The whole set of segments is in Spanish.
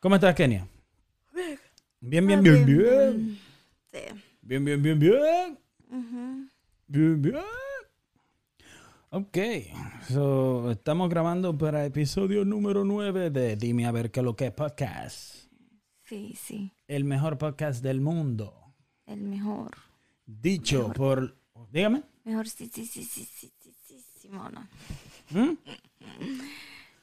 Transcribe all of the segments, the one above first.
¿Cómo estás, Kenia? Bien, bien, bien, bien. Sí. Bien, bien, bien, bien. Bien, bien. Ok, so, estamos grabando para episodio número 9 de Dime a ver qué lo que es podcast. Sí, sí. El mejor podcast del mundo. El mejor. Dicho por... Dígame. Mejor sí, sí, sí, sí, sí, sí, sí, sí, mono. ¿Mm?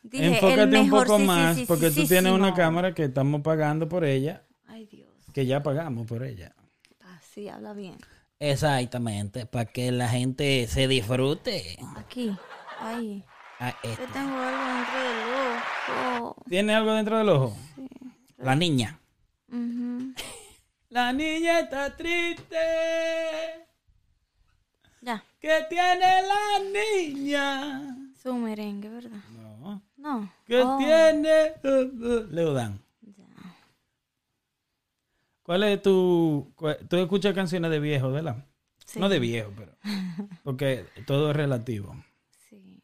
Dije, Enfócate el un poco sí, sí, más sí, porque sí, tú sí, tienes sí, una cámara que estamos pagando por ella, Ay, Dios. que ya pagamos por ella. Así habla bien. Exactamente, para que la gente se disfrute. Aquí. Ahí. Ah, Yo este. tengo algo dentro del ojo. ¿Tiene algo dentro del ojo? La niña. La niña está triste. Ya. ¿Qué tiene la niña? Su merengue, ¿verdad? No. No. ¿Qué Oh, tiene? Leodán. ya. ¿Cuál es tu... Tú escuchas canciones de viejo, ¿verdad? Sí. No de viejo, pero... Porque todo es relativo. Sí.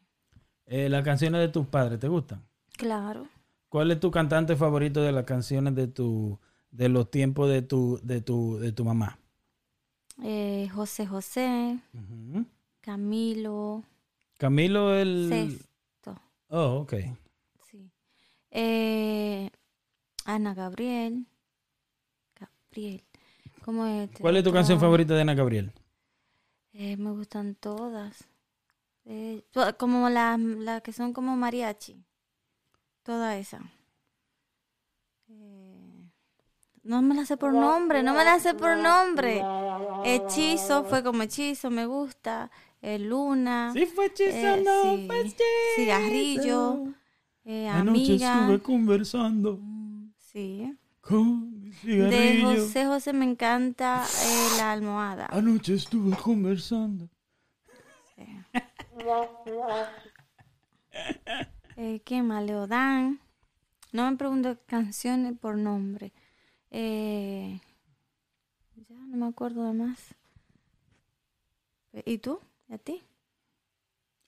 Eh, las canciones de tus padres, ¿te gustan? Claro. ¿Cuál es tu cantante favorito de las canciones de tu... de los tiempos de tu... de tu... de tu mamá? Eh, José José. Camilo, Camilo el... Oh, ok. Sí. Eh, Ana Gabriel. Gabriel. ¿Cómo es? ¿Cuál es tu canción favorita de Ana Gabriel? Eh, me gustan todas. Eh, como las las que son como mariachi. Toda esa. Eh, no me la sé por nombre, no me la sé por nombre. Hechizo, fue como hechizo, me gusta. Eh, Luna. Sí, fue hechizo, Eh, no sí. fue hechizo. Cigarrillo. eh, Anoche amiga. estuve conversando Mm, Sí. con mi De cigarrillo. José José me encanta eh, la almohada. Anoche estuve conversando. Eh, ¿Qué más? Leodán. No me pregunto canciones por nombre. Eh, ya no me acuerdo de más. ¿Y tú? ¿Y a ti?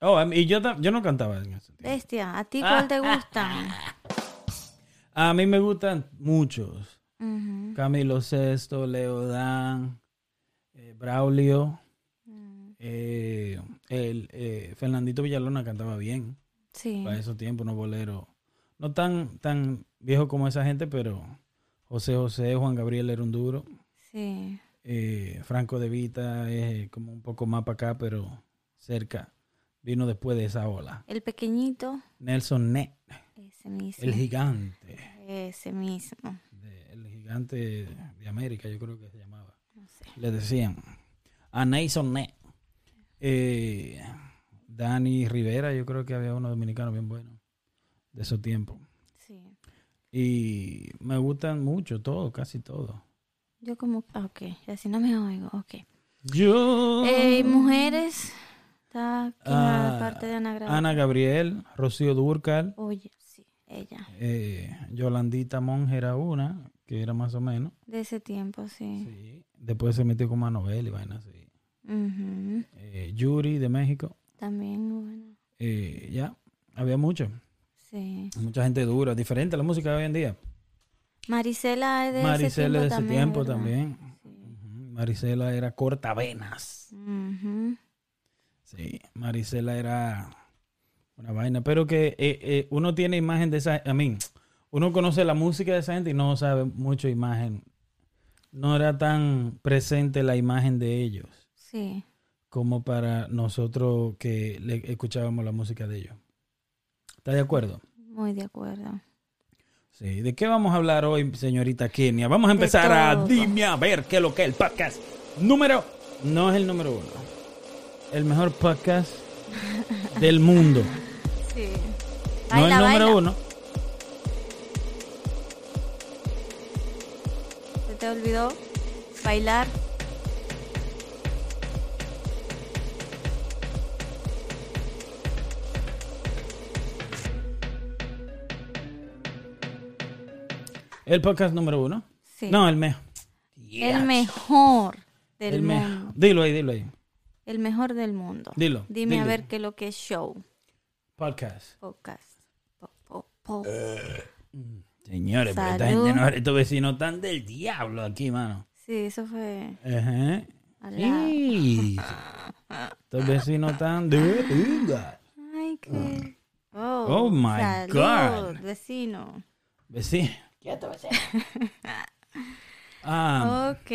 Oh, y yo, yo no cantaba en ese tiempo. Bestia, ¿a ti cuál te gusta? A mí me gustan muchos. Camilo Sesto, Leodán, eh, Braulio, Mm, eh, el, eh, Fernandito Villalona cantaba bien. Sí. Para esos tiempos, unos boleros. No tan, tan viejo como esa gente, pero José José, Juan Gabriel era un duro. Sí. Eh, Franco de Vita es como un poco más para acá, pero cerca. Vino después de esa ola. El pequeñito. Nelson Net, Ese mismo. el gigante. Ese mismo. de- el gigante de América, yo creo que se llamaba. No sé. Le decían. A Nelson Net. Eh, Dani Rivera, yo creo que había uno dominicano bien bueno de esos tiempos. Sí. Y me gustan mucho, todo, casi todo. Yo como... ah, Ok, así no me oigo. Ok. Yo. Eh, mujeres. Está aquí Ah, parte de Ana Gabriel. Ana Gabriel, Rocío Durcal, Oye, sí, ella. eh, Yolandita Monge era una, que era más o menos. De ese tiempo, sí. Sí. Después se metió como a novela y vainas así. Ujú. Eh, Yuri de México, También, bueno. eh, ya, había mucho. Sí. Mucha gente dura, diferente a la música de hoy en día. Marisela es de Maricela de ese ese tiempo tiempo también. también. ¿verdad? Ujú, Maricela era cortavenas. Sí. Ujú. Sí, Maricela era una vaina, pero que eh, eh, uno tiene imagen de esa, a mí, uno conoce la música de esa gente y no sabe mucho imagen. No era tan presente la imagen de ellos Sí. como para nosotros que le escuchábamos la música de ellos. ¿Está de acuerdo? Muy de acuerdo. Sí. ¿De qué vamos a hablar hoy, señorita Kenia? Vamos a empezar a dime a ver qué es lo que es el podcast. Número, no es el número uno. El mejor podcast del mundo. Sí. no el número uno. ¿Se te olvidó bailar? El podcast número uno. Sí. No, el mejor. El mejor del El mejor. mundo. Dilo ahí, dilo ahí. El mejor del mundo. Dilo. Dime a ver qué es lo que es show. Podcast. Podcast. Po- po- po- Señores, pero esta gente no, estos vecinos están del diablo aquí, mano. Sí, eso fue Ajá. Sí. Estos vecinos están de Ay, qué. Oh, Oh, my salud, God. vecino. Vecino. Quieto, vecino. Ah, Ok.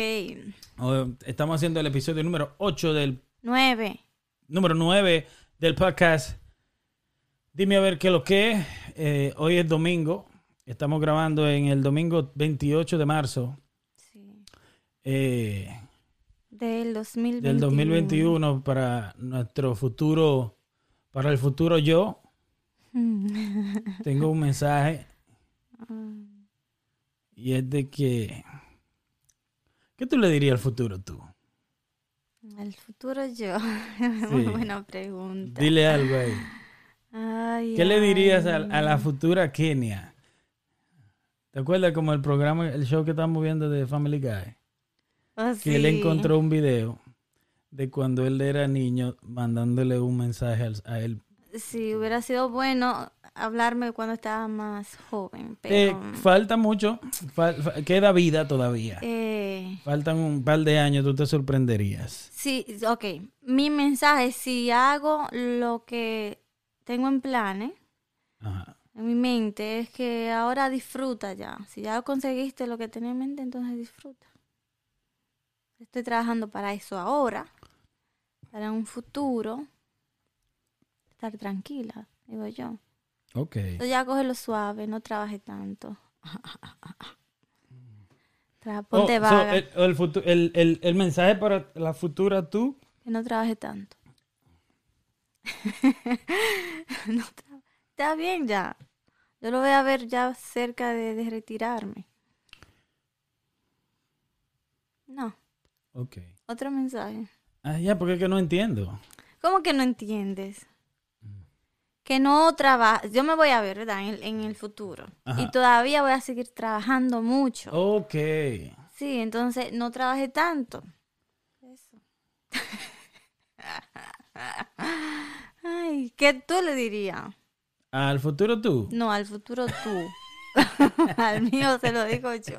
estamos haciendo el episodio número 8 del Nueve. número 9 del podcast. Dime a ver qué es lo que es. Eh, hoy es domingo. Estamos grabando en el domingo 28 de marzo Sí. eh, Del 2021. del 2021 para nuestro futuro, para el futuro yo. Tengo un mensaje y es de que... ¿Qué tú le dirías al futuro tú? Al futuro yo. Muy buena pregunta. Dile algo ahí. Ay, ¿Qué le dirías a, la futura Kenia? ¿Te acuerdas como el programa, el show que estamos viendo de Family Guy? Oh, Que él encontró un video de cuando él era niño mandándole un mensaje a él. Sí, hubiera sido bueno hablarme cuando estaba más joven, Eh, pero... falta mucho, fal- queda vida todavía. eh, Faltan un par de años, tú te sorprenderías. sí, ok. Mi mensaje, si hago lo que tengo en planes, Ajá. en mi mente, es que ahora disfruta ya. Si ya conseguiste lo que tenía en mente, entonces disfruta. Estoy trabajando para eso ahora, para un futuro, estar tranquila, digo yo. Ok. Entonces ya cógelo suave, no trabaje tanto. Oh, Ponte so, vaga, el, el futu- el- el- el mensaje para la futura tú. que no trabaje tanto. No tra- Está bien ya. Yo lo voy a ver ya cerca de, de retirarme. No, Ok. otro mensaje. Ah, ya, porque es que no entiendo. ¿Cómo que no entiendes? Que no trabaja. Yo me voy a ver, ¿verdad? En el, en el futuro. Ajá. Y todavía voy a seguir trabajando mucho. Ok. Sí, entonces no trabajé tanto. Eso. Ay, ¿qué tú le dirías? Al futuro tú. No, al futuro tú. al mío se lo digo yo.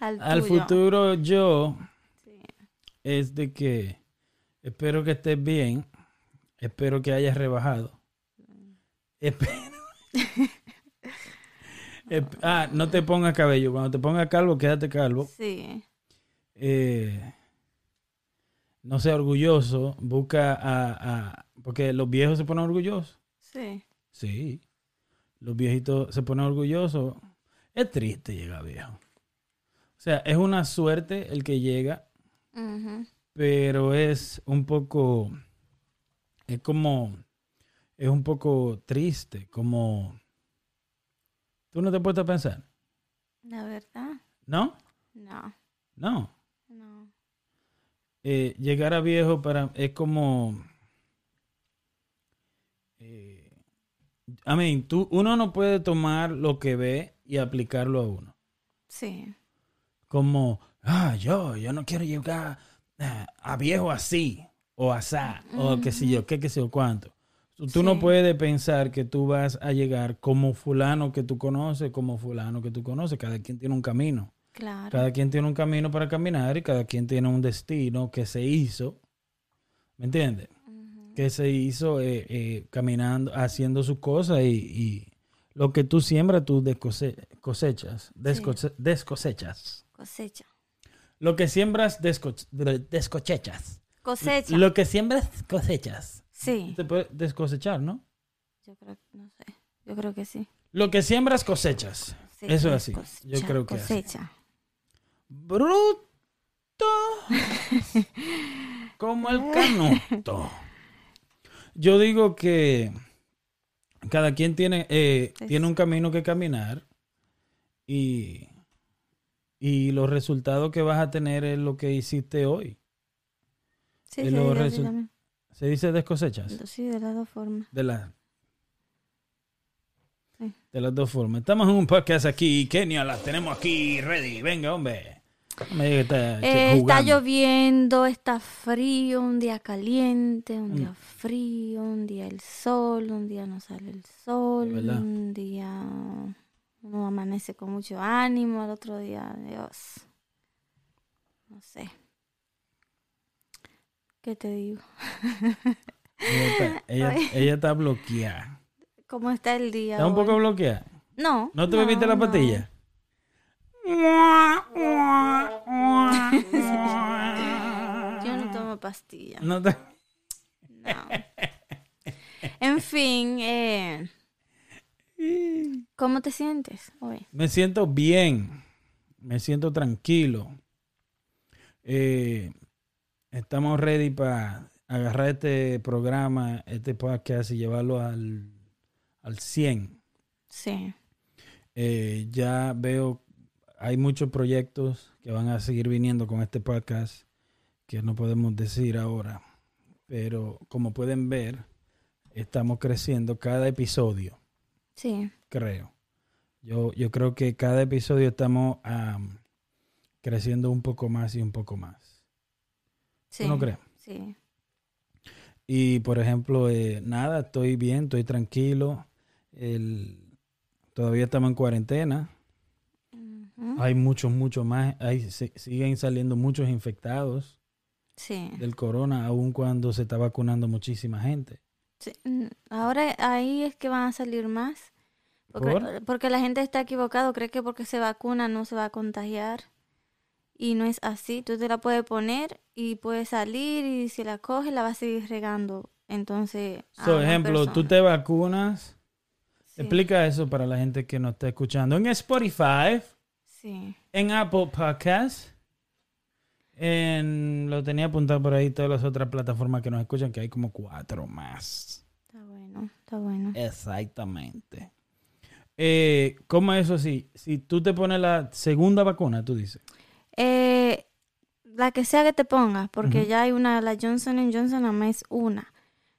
Al, futuro yo Sí. es de que espero que estés bien, espero que hayas rebajado. Espero. Ep- ah, no te pongas cabello. Cuando te pongas calvo, quédate calvo. Sí. Eh, no sea orgulloso. Busca a, a- Porque los viejos se ponen orgullosos. Sí. Sí. Los viejitos se ponen orgullosos. Es triste llegar viejo. O sea, es una suerte el que llega, pero es un poco, es como, es un poco triste, como, tú no te puedes pensar, La verdad, ¿no? no. No. No. Eh, llegar a viejo para, es como, eh, I mean, tú, uno no puede tomar lo que ve y aplicarlo a uno. Sí. como, ah, yo, yo no quiero llegar eh, a viejo así, o asá, o qué sé yo, qué, qué sé yo, cuánto. Tú, no Sí. puedes pensar que tú vas a llegar como fulano que tú conoces, como fulano que tú conoces. Cada quien tiene un camino. Claro. Cada quien tiene un camino para caminar y cada quien tiene un destino que se hizo. ¿Me entiendes? Que se hizo eh, eh, caminando, haciendo sus cosas y, y lo que tú siembras, tú descose- cosechas. Descoche- descosechas. Cosecha. Lo que siembras, desco- descosechas. Lo que siembras, cosechas. Sí. Se puede descosechar, ¿no? Yo creo, no sé. Yo creo que sí. Lo que siembras, cosechas. Cosecha, Eso es así. cosecha, Yo creo que así. cosecha. Bruto. Como el canuto. Yo digo que cada quien tiene, eh, tiene un camino que caminar y, y los resultados que vas a tener es lo que hiciste hoy. Sí, luego dice así resu-. ¿Se dice descosechas? Sí, de las dos formas. De, la, Sí. de las dos formas. Estamos en un podcast aquí. Kenia, la tenemos aquí ready. Venga, hombre. Me está Eh, está lloviendo, está frío, un día caliente, un Mm. día frío, un día el sol, un día no sale el sol, un día uno amanece con mucho ánimo, al otro día, Dios, no sé. ¿Qué te digo? Ella está, ella, Ay. ella está bloqueada. ¿Cómo está el día? ¿Está un poco bloqueada? No. ¿No te bebiste la no. pastilla? Yo no tomo pastillas. No te- No. En fin, eh, ¿cómo te sientes hoy? Me siento bien, me siento tranquilo. Eh, estamos ready para agarrar este programa, este podcast y llevarlo al, al 100. Sí, Eh, ya veo, hay muchos proyectos que van a seguir viniendo con este podcast que no podemos decir ahora, pero como pueden ver, estamos creciendo cada episodio. sí, creo. Yo, yo creo que cada episodio estamos am, creciendo un poco más y un poco más. Sí. ¿Tú no crees? Sí, Y por ejemplo, eh, nada, estoy bien, estoy tranquilo. El- todavía estamos en cuarentena. Hay muchos, muchos más. Hay, se- siguen saliendo muchos infectados sí. del corona, aun cuando se está vacunando muchísima gente. Sí, Ahora ahí es que van a salir más. Porque, ¿Por? porque la gente está equivocado, cree que porque se vacuna no se va a contagiar. Y no es así. Tú te la puedes poner y puedes salir y si la coges la vas a seguir regando. Entonces, Por ejemplo, tú personas. te vacunas. Sí, Explica eso para la gente que nos está escuchando. En Spotify. Sí, En Apple Podcast. En, lo tenía apuntado por ahí todas las otras plataformas que nos escuchan, que hay como cuatro más. está bueno, está bueno. Exactamente. Eh, ¿Cómo es eso así? Si tú te pones la segunda vacuna, tú dices. Eh, la que sea que te pongas, porque ya hay una, la Johnson Johnson nada más es una.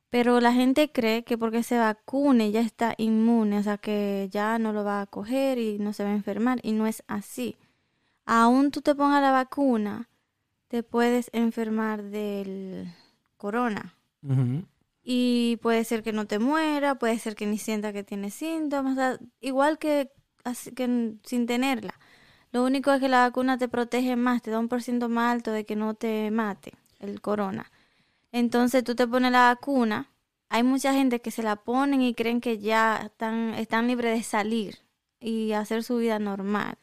Pero la gente cree que porque se vacune ya está inmune, o sea que ya no lo va a coger y no se va a enfermar. Y no es así. Aún tú te pongas la vacuna, te puedes enfermar del corona. Y puede ser que no te muera, puede ser que ni sienta que tiene síntomas, o sea, igual que, así que sin tenerla. Lo único es que la vacuna te protege más, te da un por ciento más alto de que no te mate el corona. Entonces tú te pones la vacuna, hay mucha gente que se la ponen y creen que ya están, están libres de salir y hacer su vida normal,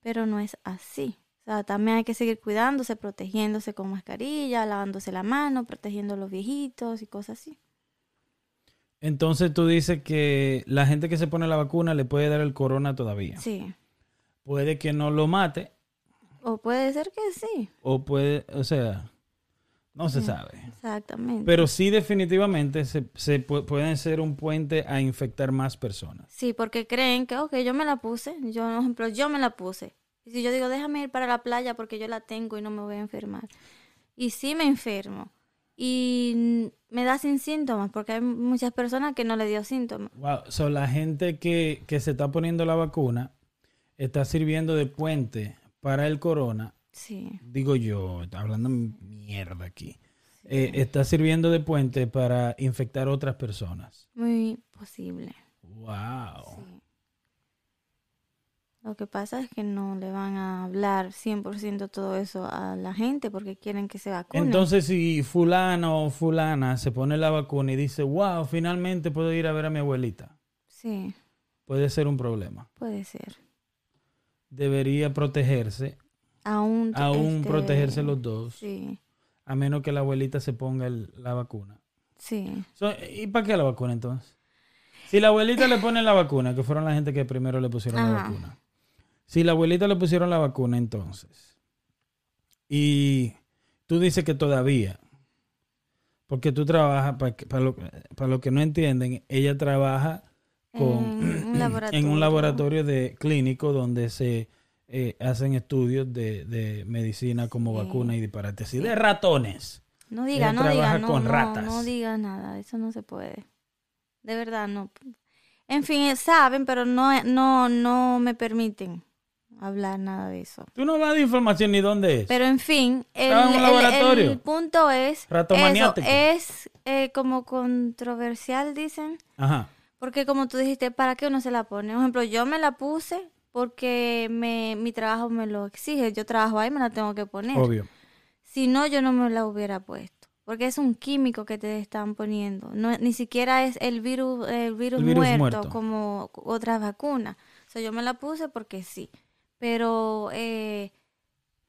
pero no es así. O sea, también hay que seguir cuidándose, protegiéndose con mascarilla, lavándose la mano, protegiendo a los viejitos y cosas así. Entonces tú dices que la gente que se pone la vacuna le puede dar el corona todavía. Sí. Puede que no lo mate O puede ser que sí. o puede, o sea, no se sabe. Exactamente. Pero sí definitivamente se, se pu- pueden ser un puente a infectar más personas. Sí, porque creen que, ok, yo me la puse. Yo, por ejemplo, yo me la puse. Y si yo digo, déjame ir para la playa porque yo la tengo y no me voy a enfermar. Y sí me enfermo. Y me da sin síntomas porque hay muchas personas que no le dio síntomas. Wow, so la gente que, que se está poniendo la vacuna está sirviendo de puente para el corona. Sí. Digo yo, está hablando mierda aquí. Eh, está sirviendo de puente para infectar otras personas. Muy posible. Wow. Sí. Lo que pasa es que no le van a hablar 100% todo eso a la gente porque quieren que se vacune. Entonces, si fulano o fulana se pone la vacuna y dice, wow, finalmente puedo ir a ver a mi abuelita, Sí, puede ser un problema. puede ser. Debería protegerse, Aún, aún este, protegerse los dos, Sí, a menos que la abuelita se ponga el- la vacuna. sí. So, ¿Y para qué la vacuna entonces? Si la abuelita le pone la vacuna, que fueron la gente que primero le pusieron la vacuna. Si la abuelita le pusieron la vacuna entonces, y tú dices que todavía, porque tú trabajas, para, para, lo, para los que no entienden, ella trabaja con, En un laboratorio. en un laboratorio de clínico donde se eh, hacen estudios de, de medicina como Sí. vacuna y disparate así, Sí. de ratones. No diga, no diga, no, con no, ratas. no diga nada, eso no se puede. De verdad, no. En fin, eh, saben, pero no, no, no me permiten hablar nada de eso. Tú no das información ni dónde es. Pero en fin, el, el- laboratorio. el punto es, eso, es eh, como controversial, dicen, Ajá. Porque como tú dijiste, ¿para qué uno se la pone? Por ejemplo, yo me la puse porque me, mi trabajo me lo exige. Yo trabajo ahí, me la tengo que poner. Obvio. Si no, yo no me la hubiera puesto. Porque es un químico que te están poniendo. No, ni siquiera es el virus, el virus, El virus muerto, muerto. como otras vacunas. O sea, yo me la puse porque sí. Pero eh,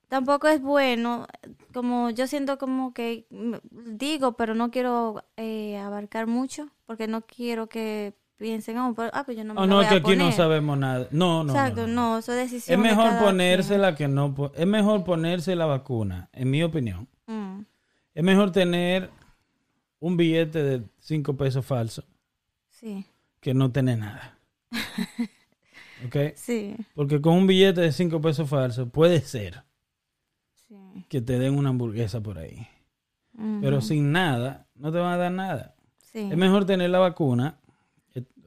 tampoco es bueno. Como yo siento como que digo, pero no quiero eh, abarcar mucho. Porque no quiero que piensen, oh, pero- ah, pues yo no me Oh, la no, voy que aquí no sabemos nada. No, no. Exacto, no, no, no. eso es Es decisión de mejor cada ponérsela que no. po- Es mejor ponerse la vacuna, en mi opinión. Mm, Es mejor tener un billete de 5 pesos falso sí, que no tener nada. ¿Ok? sí, Porque con un billete de 5 pesos falso puede ser sí. que te den una hamburguesa por ahí. Pero sin nada, no te van a dar nada. sí. Es mejor tener la vacuna.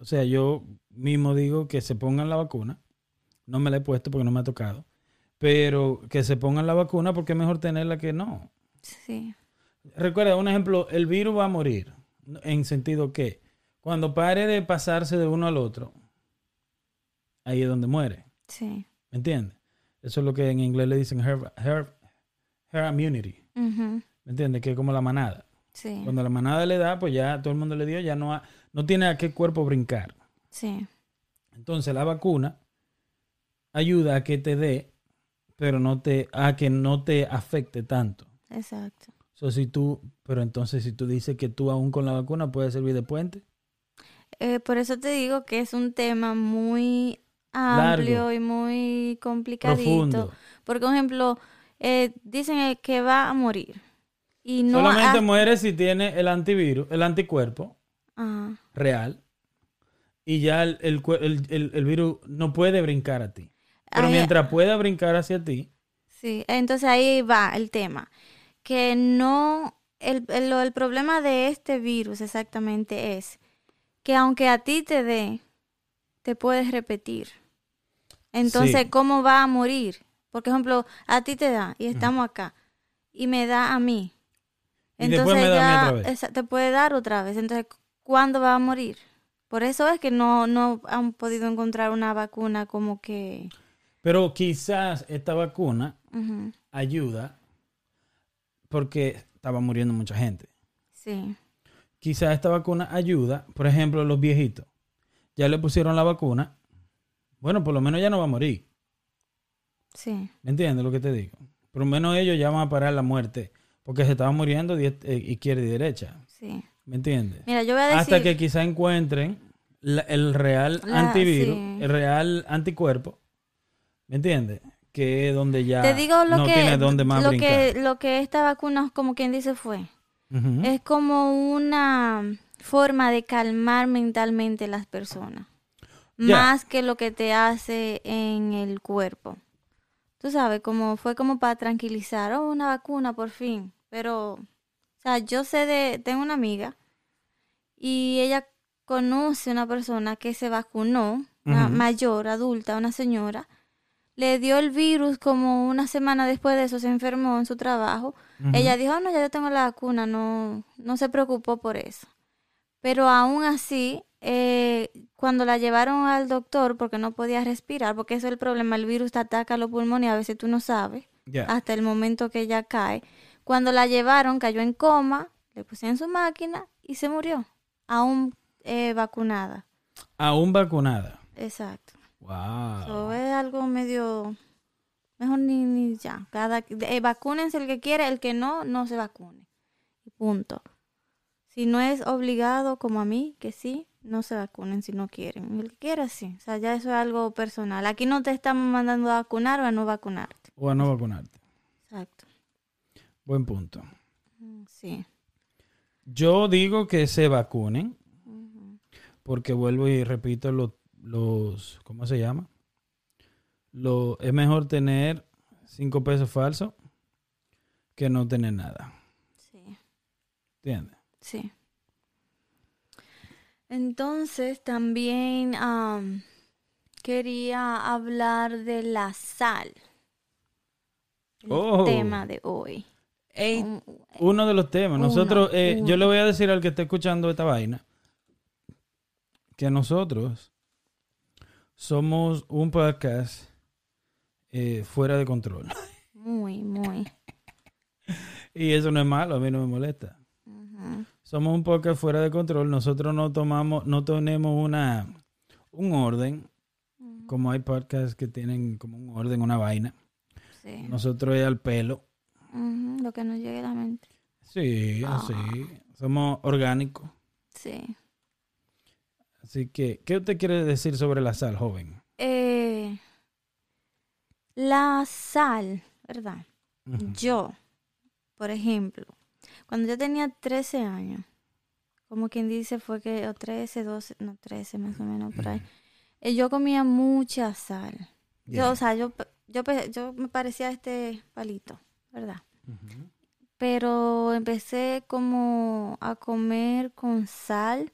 O sea, yo mismo digo que se pongan la vacuna. No me la he puesto porque no me ha tocado. Pero que se pongan la vacuna porque es mejor tenerla que no. Sí, Recuerda, un ejemplo, el virus va a morir. En sentido que cuando pare de pasarse de uno al otro, ahí es donde muere. sí. ¿Me entiendes? Eso es lo que en inglés le dicen herd, herd- herd immunity. ¿Me entiendes? Que es como la manada. Sí, Cuando la manada le da, pues ya todo el mundo le dio, ya no, ha- no tiene a qué cuerpo brincar. sí, Entonces la vacuna ayuda a que te dé, pero no te, a que no te afecte tanto. exacto. So, si tú, pero entonces si tú dices que tú aún con la vacuna puedes servir de puente, Eh, por eso te digo que es un tema muy amplio Largo. y muy complicadito. profundo. Porque, por ejemplo, eh, dicen eh, que va a morir. Y no Solamente ha- muere si tiene el antivirus, el anticuerpo Real, y ya el, el el- el- virus no puede brincar a ti. Pero mientras pueda brincar hacia ti, Sí, entonces ahí va el tema. Que no, el, el, problema de este virus exactamente es que aunque a ti te dé, te puedes repetir. Entonces, Sí. ¿cómo va a morir? Por ejemplo, a ti te da y estamos acá y me da a mí. Y después me da a mí otra vez. esa- te puede dar otra vez. Entonces, ¿cuándo va a morir? Por eso es que no, no han podido encontrar una vacuna como que... pero quizás esta vacuna ayuda porque estaba muriendo mucha gente. sí, Quizás esta vacuna ayuda, por ejemplo, los viejitos. Ya le pusieron la vacuna. Bueno, por lo menos ya no va a morir. sí. ¿Me entiendes lo que te digo? Por lo menos ellos ya van a parar la muerte porque se estaban muriendo de eh, izquierda y derecha. Sí. ¿Me entiendes? Mira, yo voy a decir. Hasta que quizá encuentren la- el real La- antivirus, sí. el real anticuerpo. ¿Me entiendes? Que es donde ya te digo lo no que. tiene dónde más lo, brincar. que lo que esta vacuna, como quien dice, fue. Es como una forma de calmar mentalmente las personas. Más que lo que te hace en el cuerpo. Tú sabes, como fue como para tranquilizar. Oh, una vacuna, por fin. Pero, o sea, yo sé de. Tengo una amiga. Y ella conoce una persona que se vacunó, una mayor, adulta, una señora. Le dio el virus como una semana después de eso, se enfermó en su trabajo. Ella dijo, "Ah, no, ya yo tengo la vacuna, no, no se preocupó por eso. Pero aún así, eh, cuando la llevaron al doctor porque no podía respirar, porque eso es el problema, el virus te ataca los pulmones y a veces tú no sabes, hasta el momento que ella cae. Cuando la llevaron, cayó en coma, le pusieron su máquina y se murió, aún eh, vacunada. Aún vacunada. Exacto. Wow. Eso es algo medio... Mejor ni, ni ya. Cada, eh, vacúnense el que quiere, el que no, no se vacune. Punto. Si no es obligado, como a mí, que sí, no se vacunen si no quieren. El que quiera, sí. O sea, ya eso es algo personal. Aquí no te estamos mandando a vacunar o a no vacunarte. O a no vacunarte. Exacto. Buen punto. Mm, Sí. Yo digo que se vacunen porque vuelvo y repito los, los ¿cómo se llama? Lo, es mejor tener cinco pesos falsos que no tener nada. Sí. ¿Entiendes? Sí. Entonces también am, quería hablar de la sal. El Oh. tema de hoy. Un- Uno de los temas. Uno, Nosotros, eh, uno. yo le voy a decir al que esté escuchando esta vaina que nosotros somos un podcast eh, fuera de control. Muy, muy. y eso no es malo, a mí no me molesta. Somos un podcast fuera de control. Nosotros no tomamos, no tenemos una un orden, como hay podcasts que tienen como un orden, una vaina. Sí. Nosotros es al pelo. Lo que nos llegue a la mente. Sí, Ah. así. Somos orgánicos. Sí. Así que, ¿qué usted quiere decir sobre la sal, joven? Eh, la sal, ¿verdad? Yo, por ejemplo, cuando yo tenía 13 años, como quien dice fue que, o 13, 12, no 13 más o menos por ahí, eh, yo comía mucha sal. Yo, o sea, yo, yo, yo me parecía este palito, ¿verdad? Pero empecé como a comer con sal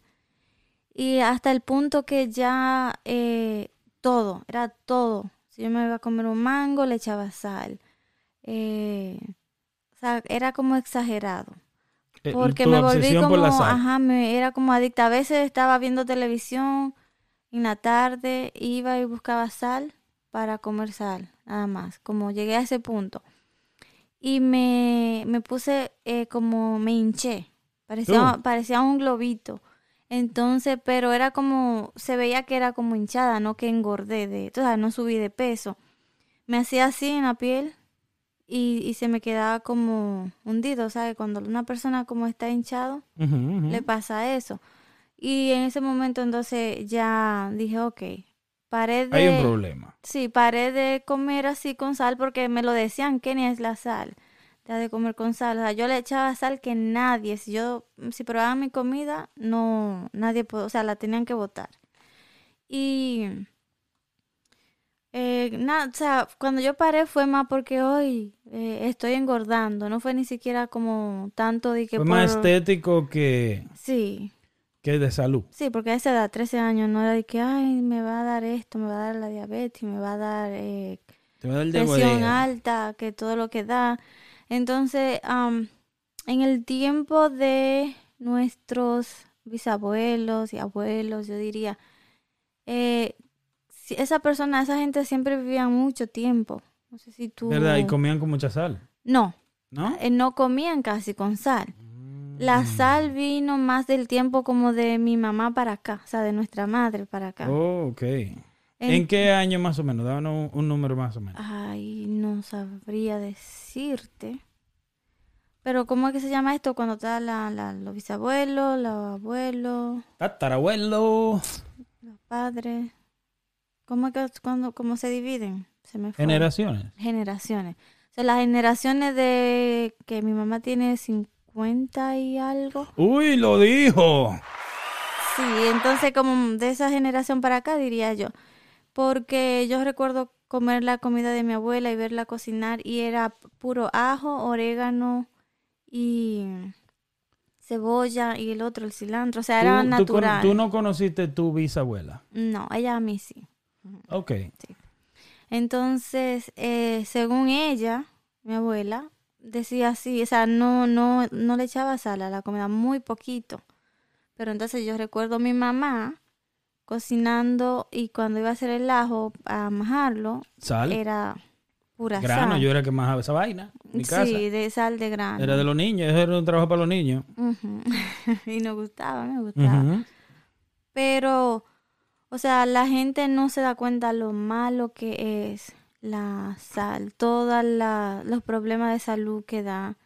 y hasta el punto que ya eh, todo, era todo. Si yo me iba a comer un mango, le echaba sal. Eh, o sea, era como exagerado. Eh, Porque tu me volví como, por la sal. ajá, me, era como adicta. A veces estaba viendo televisión en la tarde, iba y buscaba sal para comer sal, nada más. Como llegué a ese punto. Y me, me puse eh, como, me hinché. Parecía, ¿Tú? parecía un globito. Entonces, pero era como, se veía que era como hinchada, no que engordé de, o sea, no subí de peso. Me hacía así en la piel y, y se me quedaba como hundido, ¿sabes? Cuando una persona como está hinchado, le pasa eso. Y en ese momento entonces ya dije, ok, paré de... Hay un problema. Sí, paré de comer así con sal porque me lo decían, que ni es la sal. Deja de comer con sal. O sea, yo le echaba sal que nadie, si yo, si probaban mi comida, no, nadie, o sea, la tenían que botar. Y, eh, nada, o sea, cuando yo paré fue más porque hoy eh, estoy engordando, no fue ni siquiera como tanto de que Fue más estético que, Sí, que de salud. Sí, porque a esa edad, 13 años, no era de que, ay, me va a dar esto, me va a dar la diabetes, me va a dar eh, Te va a dar presión alta, que todo lo que da. Entonces, am, en el tiempo de nuestros bisabuelos y abuelos, yo diría, eh, si esa persona, esa gente siempre vivía mucho tiempo. No sé si tú... ¿Verdad? Y comían con mucha sal, No, ¿no? eh, no comían casi con sal. La sal vino más del tiempo como de mi mamá para acá, o sea, de nuestra madre para acá. Oh, ok. ¿En, En- qué año más o menos? Daban un, un número más o menos. Ay, no sabría decirte. Pero ¿cómo es que se llama esto cuando está la, la- los bisabuelos, los abuelos, Tatarabuelo. los padres? ¿Cómo es que cuando cómo se dividen? Se me fue. Generaciones. Generaciones. O sea, las generaciones de que mi mamá tiene 50 y algo. Uy, lo dijo. Sí, entonces como de esa generación para acá diría yo, porque yo recuerdo comer la comida de mi abuela y verla cocinar y era puro ajo, orégano y cebolla y el otro el cilantro, o sea, era Tú- natural. tú no conociste tu bisabuela. No, ella a mí sí. Ok. Entonces, eh, según ella, mi abuela decía así, o sea, no, no, no le echaba sal a la comida, muy poquito. Pero entonces yo recuerdo a mi mamá cocinando y cuando iba a hacer el ajo a majarlo, Sal. era pura grano. sal. Yo era que majaba esa vaina. en Mi casa. Sí, de sal de grano. Era de los niños. Eso era un trabajo para los niños. Y nos gustaba, me gustaba. Pero, o sea, la gente no se da cuenta lo malo que es la sal, todos los problemas de salud que da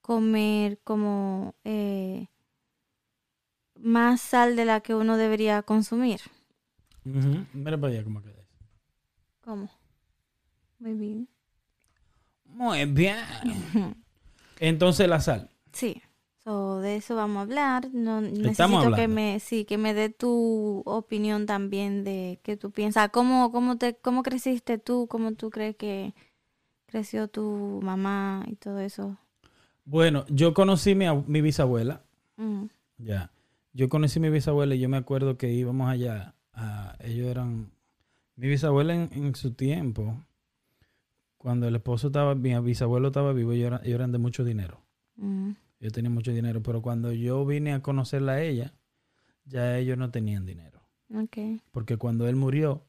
comer como eh, más sal de la que uno debería consumir. Ujú. Mira para allá cómo queda eso. ¿Cómo? Muy bien. Muy bien. Entonces la sal. Sí. So, de eso vamos a hablar. No, necesito que me, sí, que me dé tu opinión también de qué tú piensas. ¿Cómo, cómo, te, ¿Cómo creciste tú? ¿Cómo tú crees que creció tu mamá y todo eso? Bueno, yo conocí mi, mi bisabuela. Mm, Ya. Yo conocí a mi bisabuela y yo me acuerdo que íbamos allá. a- ellos eran. Mi bisabuela en, en su tiempo, cuando el esposo estaba, mi bisabuelo estaba vivo, ellos eran, ellos eran de mucho dinero. mm, Yo tenía mucho dinero, pero cuando yo vine a conocerla a ella, ya ellos no tenían dinero. Ok. porque cuando él murió,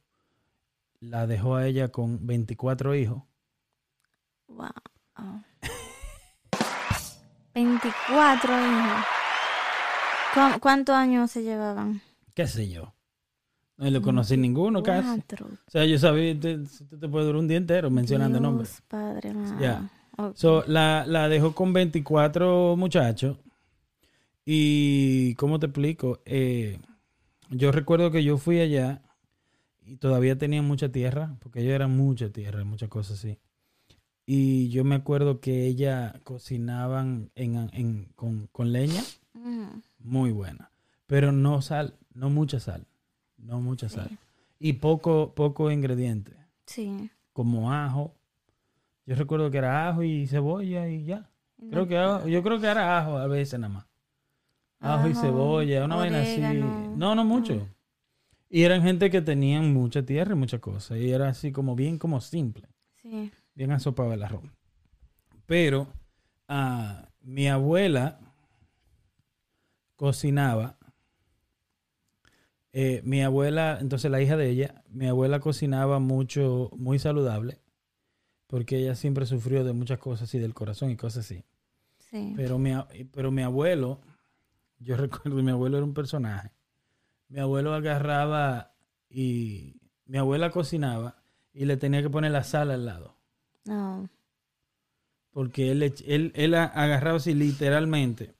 la dejó a ella con 24 hijos. Wow. 24 hijos. ¿Cu- ¿Cuántos años se llevaban? ¿Qué sé yo? No le conocí ninguno casi. O sea, yo sabía, te, tú te puedes durar un día entero mencionando Dios, nombres. Padre. Ya. So, la, la dejó con 24 muchachos. Y, ¿cómo te explico? Eh, yo recuerdo que yo fui allá y todavía tenían mucha tierra, porque ellos eran mucha tierra, muchas cosas así. Y yo me acuerdo que ella cocinaban en, en- con, con leña, muy buena. Pero no sal, no mucha sal. No mucha Sí. sal. Y poco, poco ingredientes, sí. como ajo. Yo recuerdo que era ajo y cebolla y ya. Creo que ajo- yo creo que era ajo a veces nada más. Ajo, y cebolla, una vaina así. No, no mucho. Y eran gente que tenían mucha tierra y muchas cosas. Y era así como bien como simple. Sí. Bien asopado el arroz. Pero ah, mi abuela cocinaba. Eh, mi abuela, entonces la hija de ella, mi abuela cocinaba mucho, muy saludable, porque ella siempre sufrió de muchas cosas así del corazón y cosas así. Sí. Pero mi, a- pero mi abuelo, yo recuerdo, mi abuelo era un personaje. Mi abuelo agarraba y mi abuela cocinaba y le tenía que poner la sal al lado. No. Porque él, él, él agarraba así literalmente.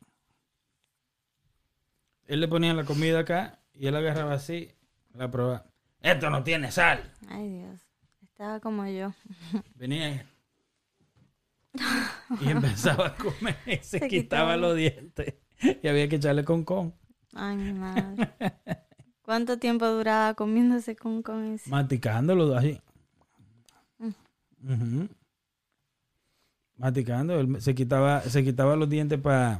Él le ponía la comida acá y él agarraba así, la probaba. Esto no tiene sal. Ay, Dios. Estaba como yo. Venía y- empezaba a comer y se, Se quitaba quitaba. los dientes. Y había que echarle con con. Ay, mi madre. ¿Cuánto tiempo duraba comiéndose con, con ese? Maticándolo así. Mm. Maticando. Él se quitaba, se quitaba los dientes para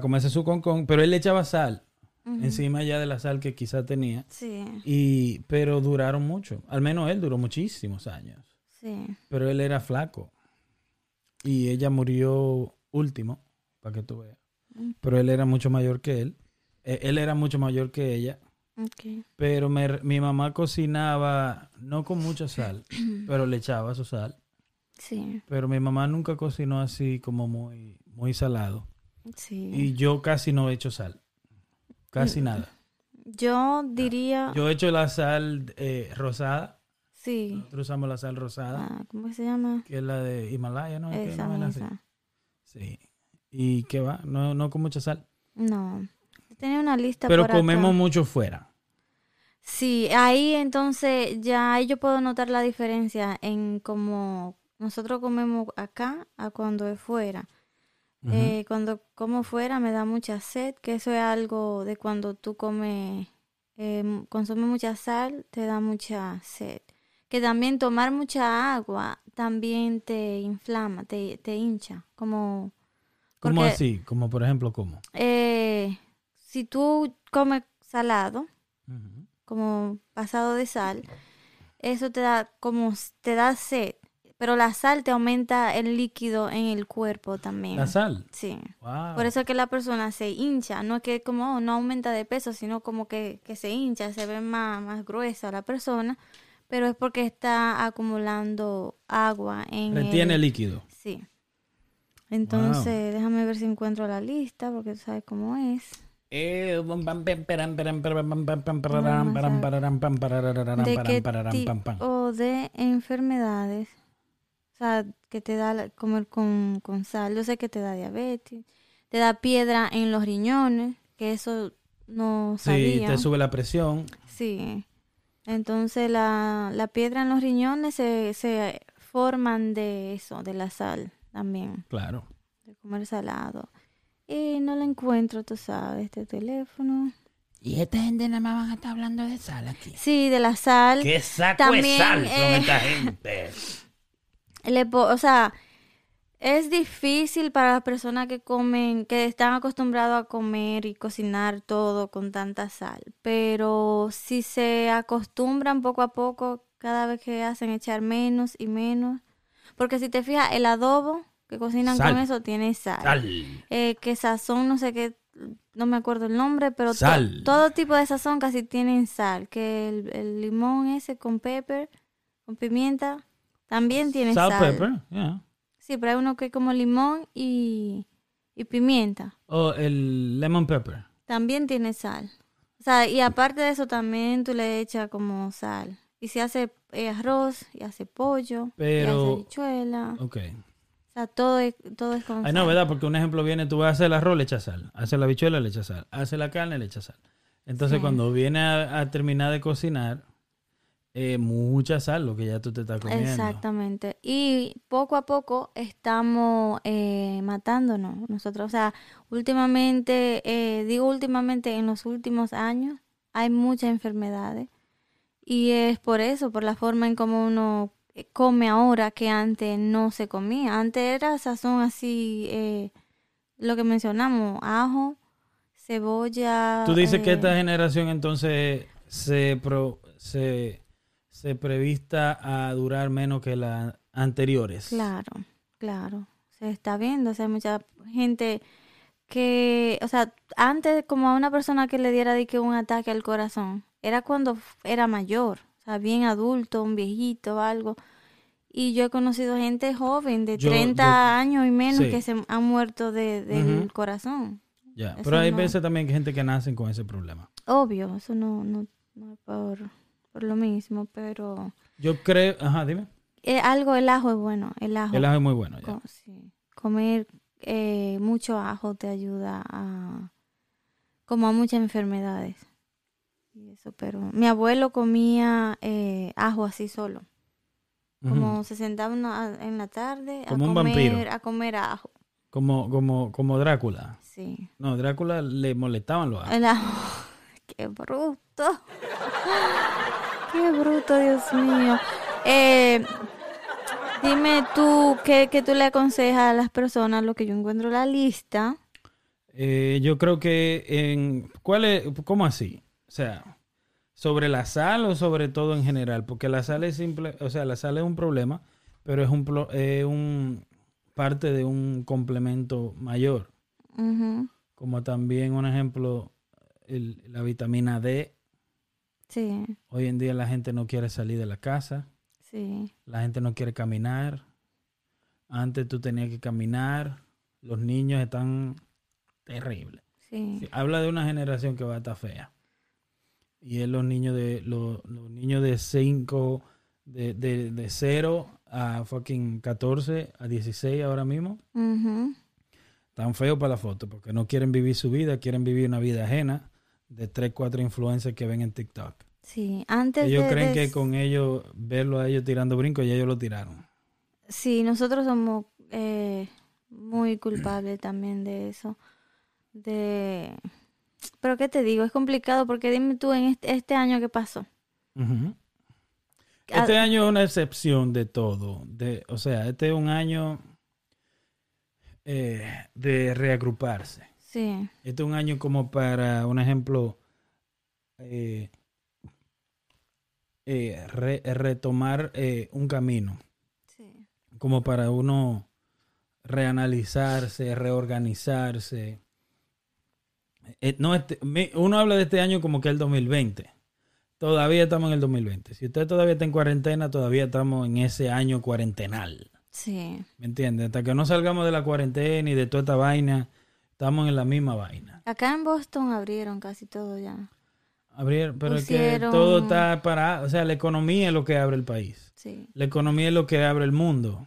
comerse su concón, pero él le echaba sal Encima ya de la sal que quizá tenía. Sí, Y, pero duraron mucho. Al menos él duró muchísimos años. sí. Pero él era flaco. Y ella murió último, para que tú veas. Pero él era mucho mayor que él. Eh, Él era mucho mayor que ella. Ok. Pero me- mi mamá cocinaba, no con mucha sal, pero le echaba su sal. Sí, Pero mi mamá nunca cocinó así como muy, muy salado. sí. Y yo casi no he hecho sal. Casi Mm. nada. Yo diría, Yo he hecho la sal eh, rosada. sí. Nosotros usamos la sal rosada, Ah, ¿Cómo se llama? que es la de Himalaya, ¿no? ¿Qué Esa así? mesa. Sí. ¿Y qué va? No, no con mucha sal. No. Tenía una lista Pero por acá. comemos mucho fuera. Sí, ahí entonces ya ahí yo puedo notar la diferencia en cómo nosotros comemos acá a cuando es fuera. Eh, cuando como fuera me da mucha sed, que eso es algo de cuando tú comes, eh, consumes mucha sal, te da mucha sed. Que también tomar mucha agua también te inflama, te, te hincha. Como, ¿Cómo porque- así? Como por ejemplo, ¿cómo? eh, si tú comes salado, como pasado de sal, eso te da como te da sed, pero la sal te aumenta el líquido en el cuerpo también. La sal. Sí. Wow. Por eso es que la persona se hincha, no es que como oh, no aumenta de peso, sino como que, que se hincha, se ve más, más gruesa la persona, pero es porque está acumulando agua en Retiene el... líquido. Sí. Entonces, déjame ver si encuentro la lista, porque tú sabes cómo es. De qué tipo de enfermedades, o sea, que te da comer con, con sal. Yo sé que te da diabetes, te da piedra en los riñones, que eso no Sí, sabía. te sube la presión. Sí. Entonces la, la piedra en los riñones se, se forman de eso, de la sal también, Claro. de comer salado. Y no lo encuentro, tú sabes, este teléfono. Y esta gente nada más van a estar hablando de sal aquí. Sí, de la sal. ¿Qué saco También, de sal son eh, esta gente? Le po- o sea, es difícil para las personas que comen, que están acostumbrados a comer y cocinar todo con tanta sal. Pero si se acostumbran poco a poco, cada vez que hacen echar menos y menos. Porque si te fijas, el adobo que cocinan Sal. con eso tiene sal. Sal. Eh, que sazón, no sé qué, no me acuerdo el nombre, pero to- todo tipo de sazón casi tienen sal. Que el, el limón ese con pepper, con pimienta, también tiene sal. Salt pepper, yeah. Sí, pero hay uno que es como limón y, y pimienta. O el lemon pepper. También tiene sal. O sea, y aparte de eso también tú le echas como sal. Y se hace eh, arroz, y hace pollo, y hace habichuela. Ok. O sea, todo es, todo es con Ay, no, sal. ¿verdad? Porque un ejemplo viene, tú vas a hacer el arroz, le echas sal. Haces la bichuela, le echas sal. Haces la carne, le echas sal. Entonces, Sí. cuando viene a, a terminar de cocinar, eh, mucha sal, lo que ya tú te estás comiendo. Exactamente. Y poco a poco estamos eh, matándonos nosotros. O sea, últimamente, eh, digo últimamente, en los últimos años hay muchas enfermedades. Y es por eso, por la forma en cómo uno come ahora que antes no se comía. Antes era sazón así, eh, lo que mencionamos, ajo, cebolla. Tú dices que esta generación entonces se, pro- se, se prevista a durar menos que las anteriores. Claro, claro. Se está viendo, o sea, hay mucha gente que, o sea, antes como a una persona que le diera de que un ataque al corazón, era cuando era mayor, o sea, bien adulto, un viejito, algo. Y yo he conocido gente joven de Yo- 30 yo- años y menos sí. que se han muerto de, del Ujú. corazón. Ya, Pero hay no- veces también que gente que nacen con ese problema. Obvio, eso no, no, no es por, por lo mismo, pero Yo creo, ajá, dime. eh, algo, el ajo es bueno, el ajo. El ajo es muy bueno. ya. Co- sí. Comer eh, mucho ajo te ayuda a como a muchas enfermedades. Y eso, pero mi abuelo comía eh, ajo así solo. Como se sentaba en la- tarde a Como comer, a comer ajo. Como, como, como Drácula. Sí. No, Drácula le molestaban los ajos. El ajo. Qué bruto. Qué bruto, Dios mío. Eh, dime tú, ¿qué, qué tú le aconsejas a las personas? Lo que yo encuentro en la lista. Eh, yo creo que en... ¿Cuál es? ¿Cómo así? O sea, ¿sobre la sal o sobre todo en general? Porque la sal es simple... O sea, la sal es un problema, pero es un, es un parte de un complemento mayor. Como también, un ejemplo, el- la vitamina D. Sí, Hoy en día la gente no quiere salir de la casa. sí, La gente no quiere caminar. Antes tú tenías que caminar. Los niños están terribles. sí. Sí, Habla de una generación que va a estar fea. Y es los niños de los, los niños de 5, de, de, de 0 a fucking 14, a 16 ahora mismo. Ujú, Están feos para la foto porque no quieren vivir su vida, quieren vivir una vida ajena de 3, 4 influencers que ven en TikTok. Sí, antes Ellos de, creen de- que con ellos, verlo a ellos tirando brincos, ya ellos lo tiraron. Sí, nosotros somos eh, muy culpables también de eso. De... Pero qué te digo, es complicado porque dime tú en este, este año qué pasó. Ujú. Ah, Este año es una excepción de todo. De, o sea, este es un año eh, de reagruparse. Sí, Este es un año como para, un ejemplo, eh, eh, re- retomar eh, un camino, sí, como para uno reanalizarse, reorganizarse. No, este- uno habla de este año como que el 2020. Todavía estamos en el 2020. Si usted todavía está en cuarentena, todavía estamos en ese año cuarentenal. sí. ¿Me entiende? Hasta que no salgamos de la cuarentena y de toda esta vaina, estamos en la misma vaina. Acá en Boston abrieron casi todo ya. Abrir, pero es que todo está parado. O sea, la economía es lo que abre el país. Sí, La economía es lo que abre el mundo.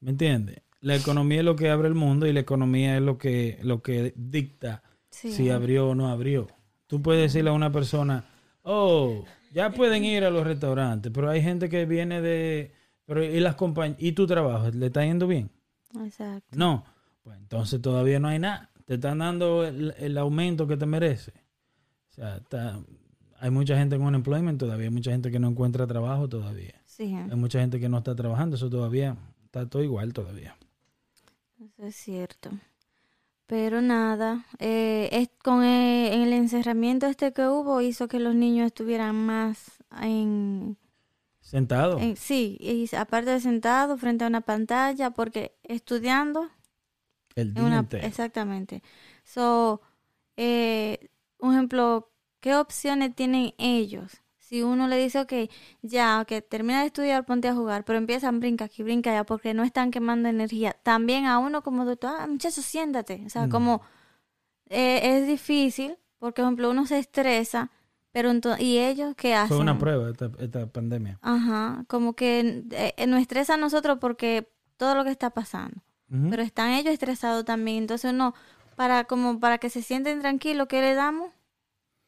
¿Me entiende? La economía es lo que abre el mundo y la economía es lo que, lo que dicta sí. si abrió o no abrió. Tú puedes decirle a una persona, oh, ya pueden ir a los restaurantes, pero hay gente que viene de... Pero, ¿y las compañías? ¿Y tu trabajo? ¿Le está yendo bien? Exacto. No. Pues entonces todavía no hay nada. Te están dando el, el aumento que te merece. O sea, está- hay mucha gente con unemployment todavía, hay mucha gente que no encuentra trabajo todavía. Sí, Hay mucha gente que no está trabajando, eso todavía está todo igual todavía. eso es cierto. Pero nada, eh, es con eh, el encerramiento este que hubo hizo que los niños estuvieran más en, Sentado. en- sí, y aparte de sentados frente a una pantalla, porque estudiando El en día una- entero. exactamente. So, eh, un ejemplo, ¿qué opciones tienen ellos? Si uno le dice, ok, ya, que termina de estudiar, ponte a jugar, pero empiezan brinca aquí, brinca allá, porque no están quemando energía. También a uno como doctor, ah, muchacho, siéntate. O sea, Mm. como eh, es difícil, porque, por ejemplo, uno se estresa, pero entonces, ¿y ellos qué hacen? Fue una prueba esta, esta pandemia. Ajá, como que eh, nos estresa a nosotros porque todo lo que está pasando. Ujú. Pero están ellos estresados también. Entonces uno, para como para que se sienten tranquilos, ¿qué le damos?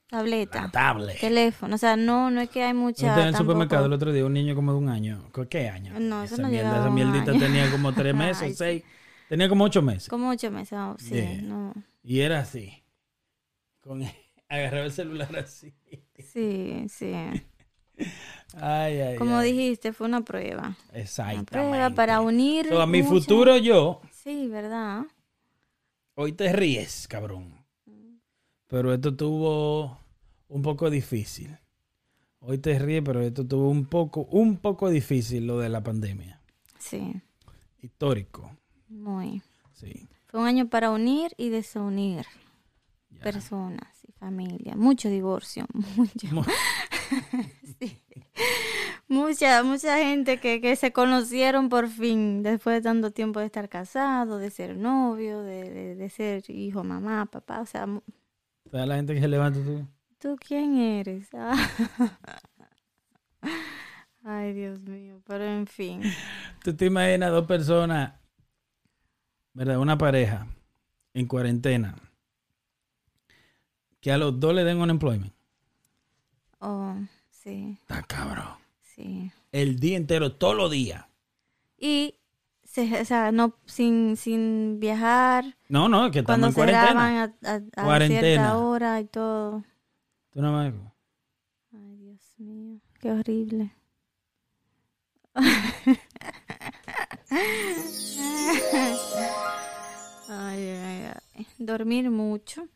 Tableta, La tablet. teléfono. O sea, no, no es que hay mucha. Viste en el tampoco- supermercado el otro día un niño como de un año. ¿Cu- ¿Qué año? No, eso esa no mierda, esa mierdita año. tenía como tres meses, Ay, seis. Tenía como ocho meses. Como ocho meses. ah, Sí, Yeah. no. Y era así. Con, agarraba el celular así. Sí, sí. Ay, ay, Como ay. dijiste, fue una prueba. Una Exactamente. prueba para unir. So, a mi futuro yo, Sí, ¿verdad? hoy te ríes, cabrón. Pero esto tuvo un poco difícil. Hoy te ríes, pero esto tuvo un poco, un poco difícil lo de la pandemia. Sí, Histórico. muy. Sí. Fue un año para unir y desunir Ya. personas y familia. Mucho divorcio, mucho. Sí. Mucha, mucha gente que, que se conocieron por fin después de tanto tiempo de estar casado, de ser novio, de, de- de ser hijo, mamá, papá. O sea, ¿Sabes la gente que se levanta tú? ¿tú quién eres? Ah. Ay, Dios mío, pero en fin. ¿Tú te imaginas dos personas, ¿verdad? Una pareja en cuarentena, que a los dos le den un employment. Oh, sí, Está cabrón. sí. El día entero, todos los días. Y, se, o sea, no, sin, sin viajar, No, no, que estamos cuando en cuarentena. cerraban a, a- a Cuarentena. cierta hora y todo. Tú no me- Ay, Dios mío, qué horrible. Ay, ay, ay. Dormir mucho.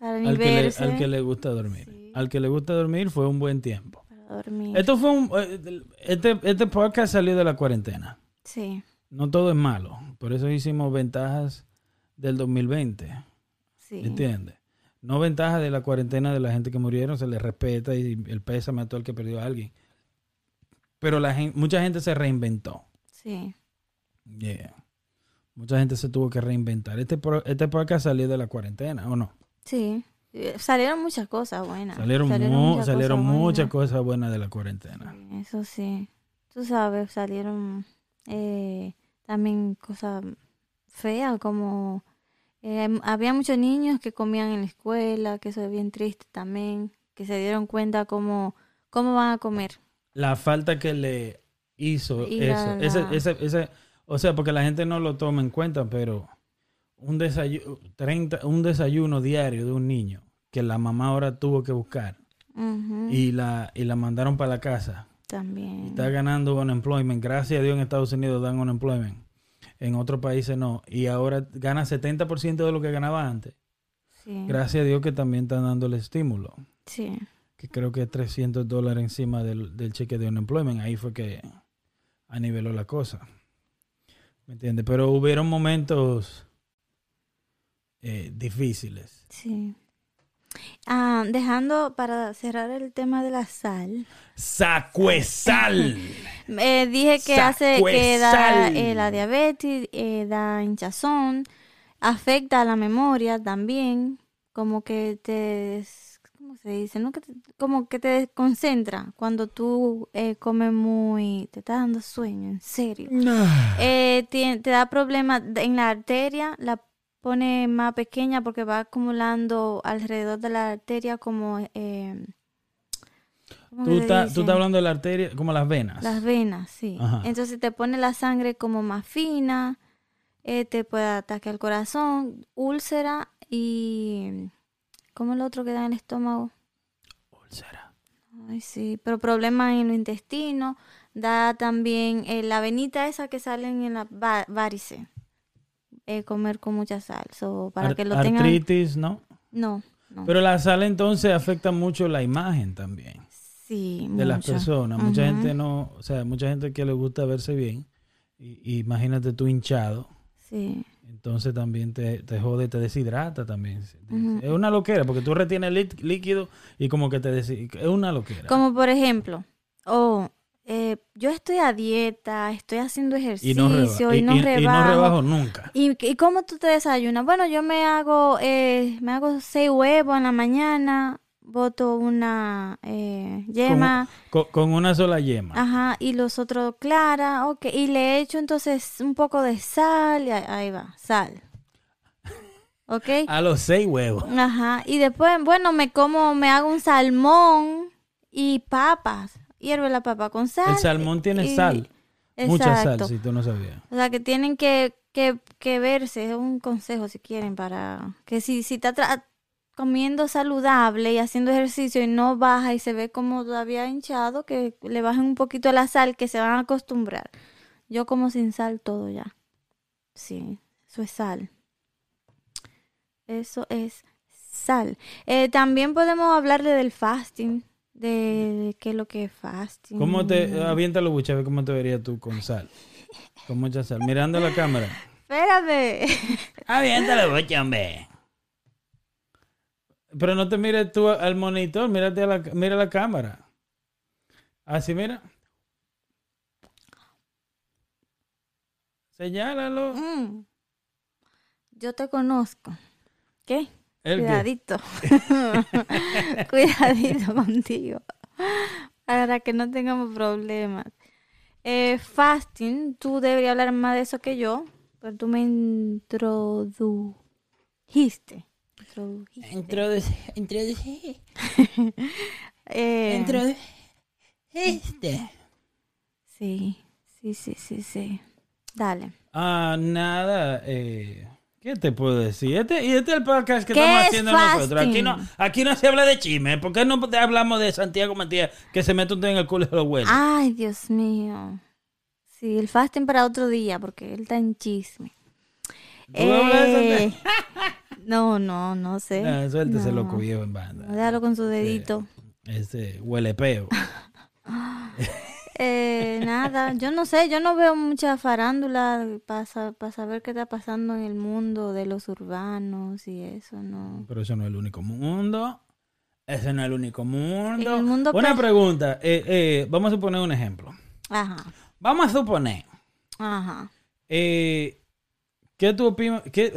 Para al, que le, nivelarse. al que le gusta dormir. Sí. Al que le gusta dormir fue un buen tiempo. Para dormir. Esto fue un... eh, Este, este podcast salió de la cuarentena. Sí, No todo es malo. Por eso hicimos ventajas del 2020. sí. ¿Entiendes? No ventajas de la cuarentena de la gente que murieron, se les respeta y el pésame a todo el que perdió a alguien. Pero la mucha gente se reinventó. Sí, Yeah. Mucha gente se tuvo que reinventar. Este, este podcast salió de la cuarentena, ¿o no? Sí. Eh, Salieron muchas cosas buenas. Salieron, mu- muchas salieron cosas muchas buenas. cosas buenas de la cuarentena. Eso sí. Tú sabes, salieron eh, también cosas feas, como eh, había muchos niños que comían en la escuela, que eso es bien triste también, que se dieron cuenta cómo, cómo van a comer. La falta que le hizo Y eso. la- Ese, la- ese, ese, o sea, porque la gente no lo toma en cuenta, pero un desayuno, 30, un desayuno diario de un niño que la mamá ahora tuvo que buscar y la, y la mandaron para la casa. también. Está ganando unemployment. Gracias a Dios en Estados Unidos dan unemployment. En otros países no. Y ahora gana 70% de lo que ganaba antes. Sí, Gracias a Dios que también están dando el estímulo. sí, Que creo que es 300 dólares encima del, del cheque de unemployment. Ahí fue que aniveló la cosa. ¿Me entiendes? Pero hubieron momentos eh, difíciles. sí. Ah, dejando para cerrar el tema de la sal. ¡Sacuesal! Eh, dije que hace que da eh, la diabetes, eh, da hinchazón, afecta a la memoria también, como que te, ¿cómo se dice? ¿No? Que te- como que te desconcentra cuando tú eh, comes muy, te está dando sueño, en serio. Eh, tie- te da problemas en la arteria, la pone más pequeña porque va acumulando alrededor de la arteria como... Eh, ¿cómo Tú estás dice? tú estás hablando de la arteria, como las venas. Las venas, sí. Ajá. Entonces te pone la sangre como más fina, eh, te puede ataque al corazón, úlcera y... ¿Cómo es el otro que da en el estómago? Úlcera. Ay, sí, pero problemas en los intestinos, da también eh, la venita esa que salen en la va- varice, eh, comer con mucha sal, so, para Ar- que lo tengan... Artritis, ¿no? No, no. Pero la sal entonces afecta mucho la imagen también sí, de las personas. Mucha gente no, o sea, mucha gente que le gusta verse bien. Y, y imagínate tú hinchado. Sí, entonces también te, te jode, te deshidrata también. Es una loquera, porque tú retienes lí- líquido y como que te deshidrata. Es una loquera. Como por ejemplo, oh, eh, yo estoy a dieta, estoy haciendo y ejercicio no, reba- y, no, y- y- y rebajo. no rebajo nunca. ¿Y, cómo tú te desayunas? Bueno, yo me hago, eh, me hago seis huevos en la mañana, boto una eh, yema, Con, con una sola yema. ajá, y los otros clara, ok, y le echo entonces un poco de sal, y ahí, ahí va, sal. ¿Ok? A los seis huevos. Ajá, y después, bueno, me como, me hago un salmón y papas, hierve la papa con sal. El salmón tiene y- sal. Mucha sal, si tú no sabías. O sea, que tienen que, que, que verse, es un consejo si quieren, para que si, si está comiendo saludable y haciendo ejercicio y no baja y se ve como todavía hinchado, que le bajen un poquito la sal, que se van a acostumbrar. Yo como sin sal todo ya. Sí, eso es sal. Eso es sal. Eh, también podemos hablarle del fasting, de, de qué es lo que es fasting. ¿Cómo te avienta los buches? A ver cómo te verías tú con sal. Con mucha sal. Mirando la cámara. Espérate. Avienta los buches, hombre. Pero no te mires tú al monitor, mírate a la, mira la cámara. Así, mira. Señálalo. Mm. Yo te conozco. ¿Qué? Cuidadito. Cuidadito contigo. Para que no tengamos problemas. Eh, fasting, tú deberías hablar más de eso que yo, pero tú me introdujiste. Introdujiste. Introduce, introduce, Eh, introduciste. sí, sí, sí, sí, sí. Dale. Ah, nada. Eh, ¿Qué te puedo decir? Este, y este es el podcast que ¿Qué estamos es haciendo nosotros. Aquí no, aquí no se habla de chisme. ¿Por qué no hablamos de Santiago Matías que se mete un dedo en el culo y lo huele? Ay, Dios mío. Sí, el fasting para otro día, porque él está en chisme. ¿Tú hablas de Eh, no, no, no sé. Ah, suéltese No. loco viejo en banda. Déjalo con su dedito. Ese huele peo. Eh, nada, yo no sé, yo no veo mucha farándula para saber qué está pasando en el mundo de los urbanos y eso, no. Pero eso no es el único mundo. Ese no es el único mundo. El mundo Una que- pregunta. eh, eh, vamos a suponer un ejemplo. Ajá, Vamos a suponer. ajá. eh, ¿qué, tú opinas, qué,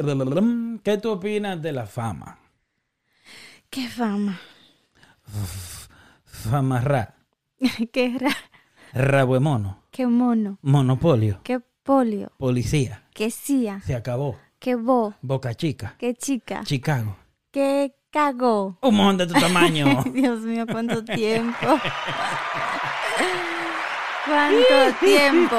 qué tú opinas de la fama? Qué fama, Fama ra. qué ra, Rabo de mono. qué mono, Monopolio. qué polio, Policía. qué cia, Se acabó. qué bo, Boca Chica. qué chica, Chicago. qué cago. Un mojón de tu tamaño. Dios mío, cuánto tiempo. ¿Cuánto tiempo?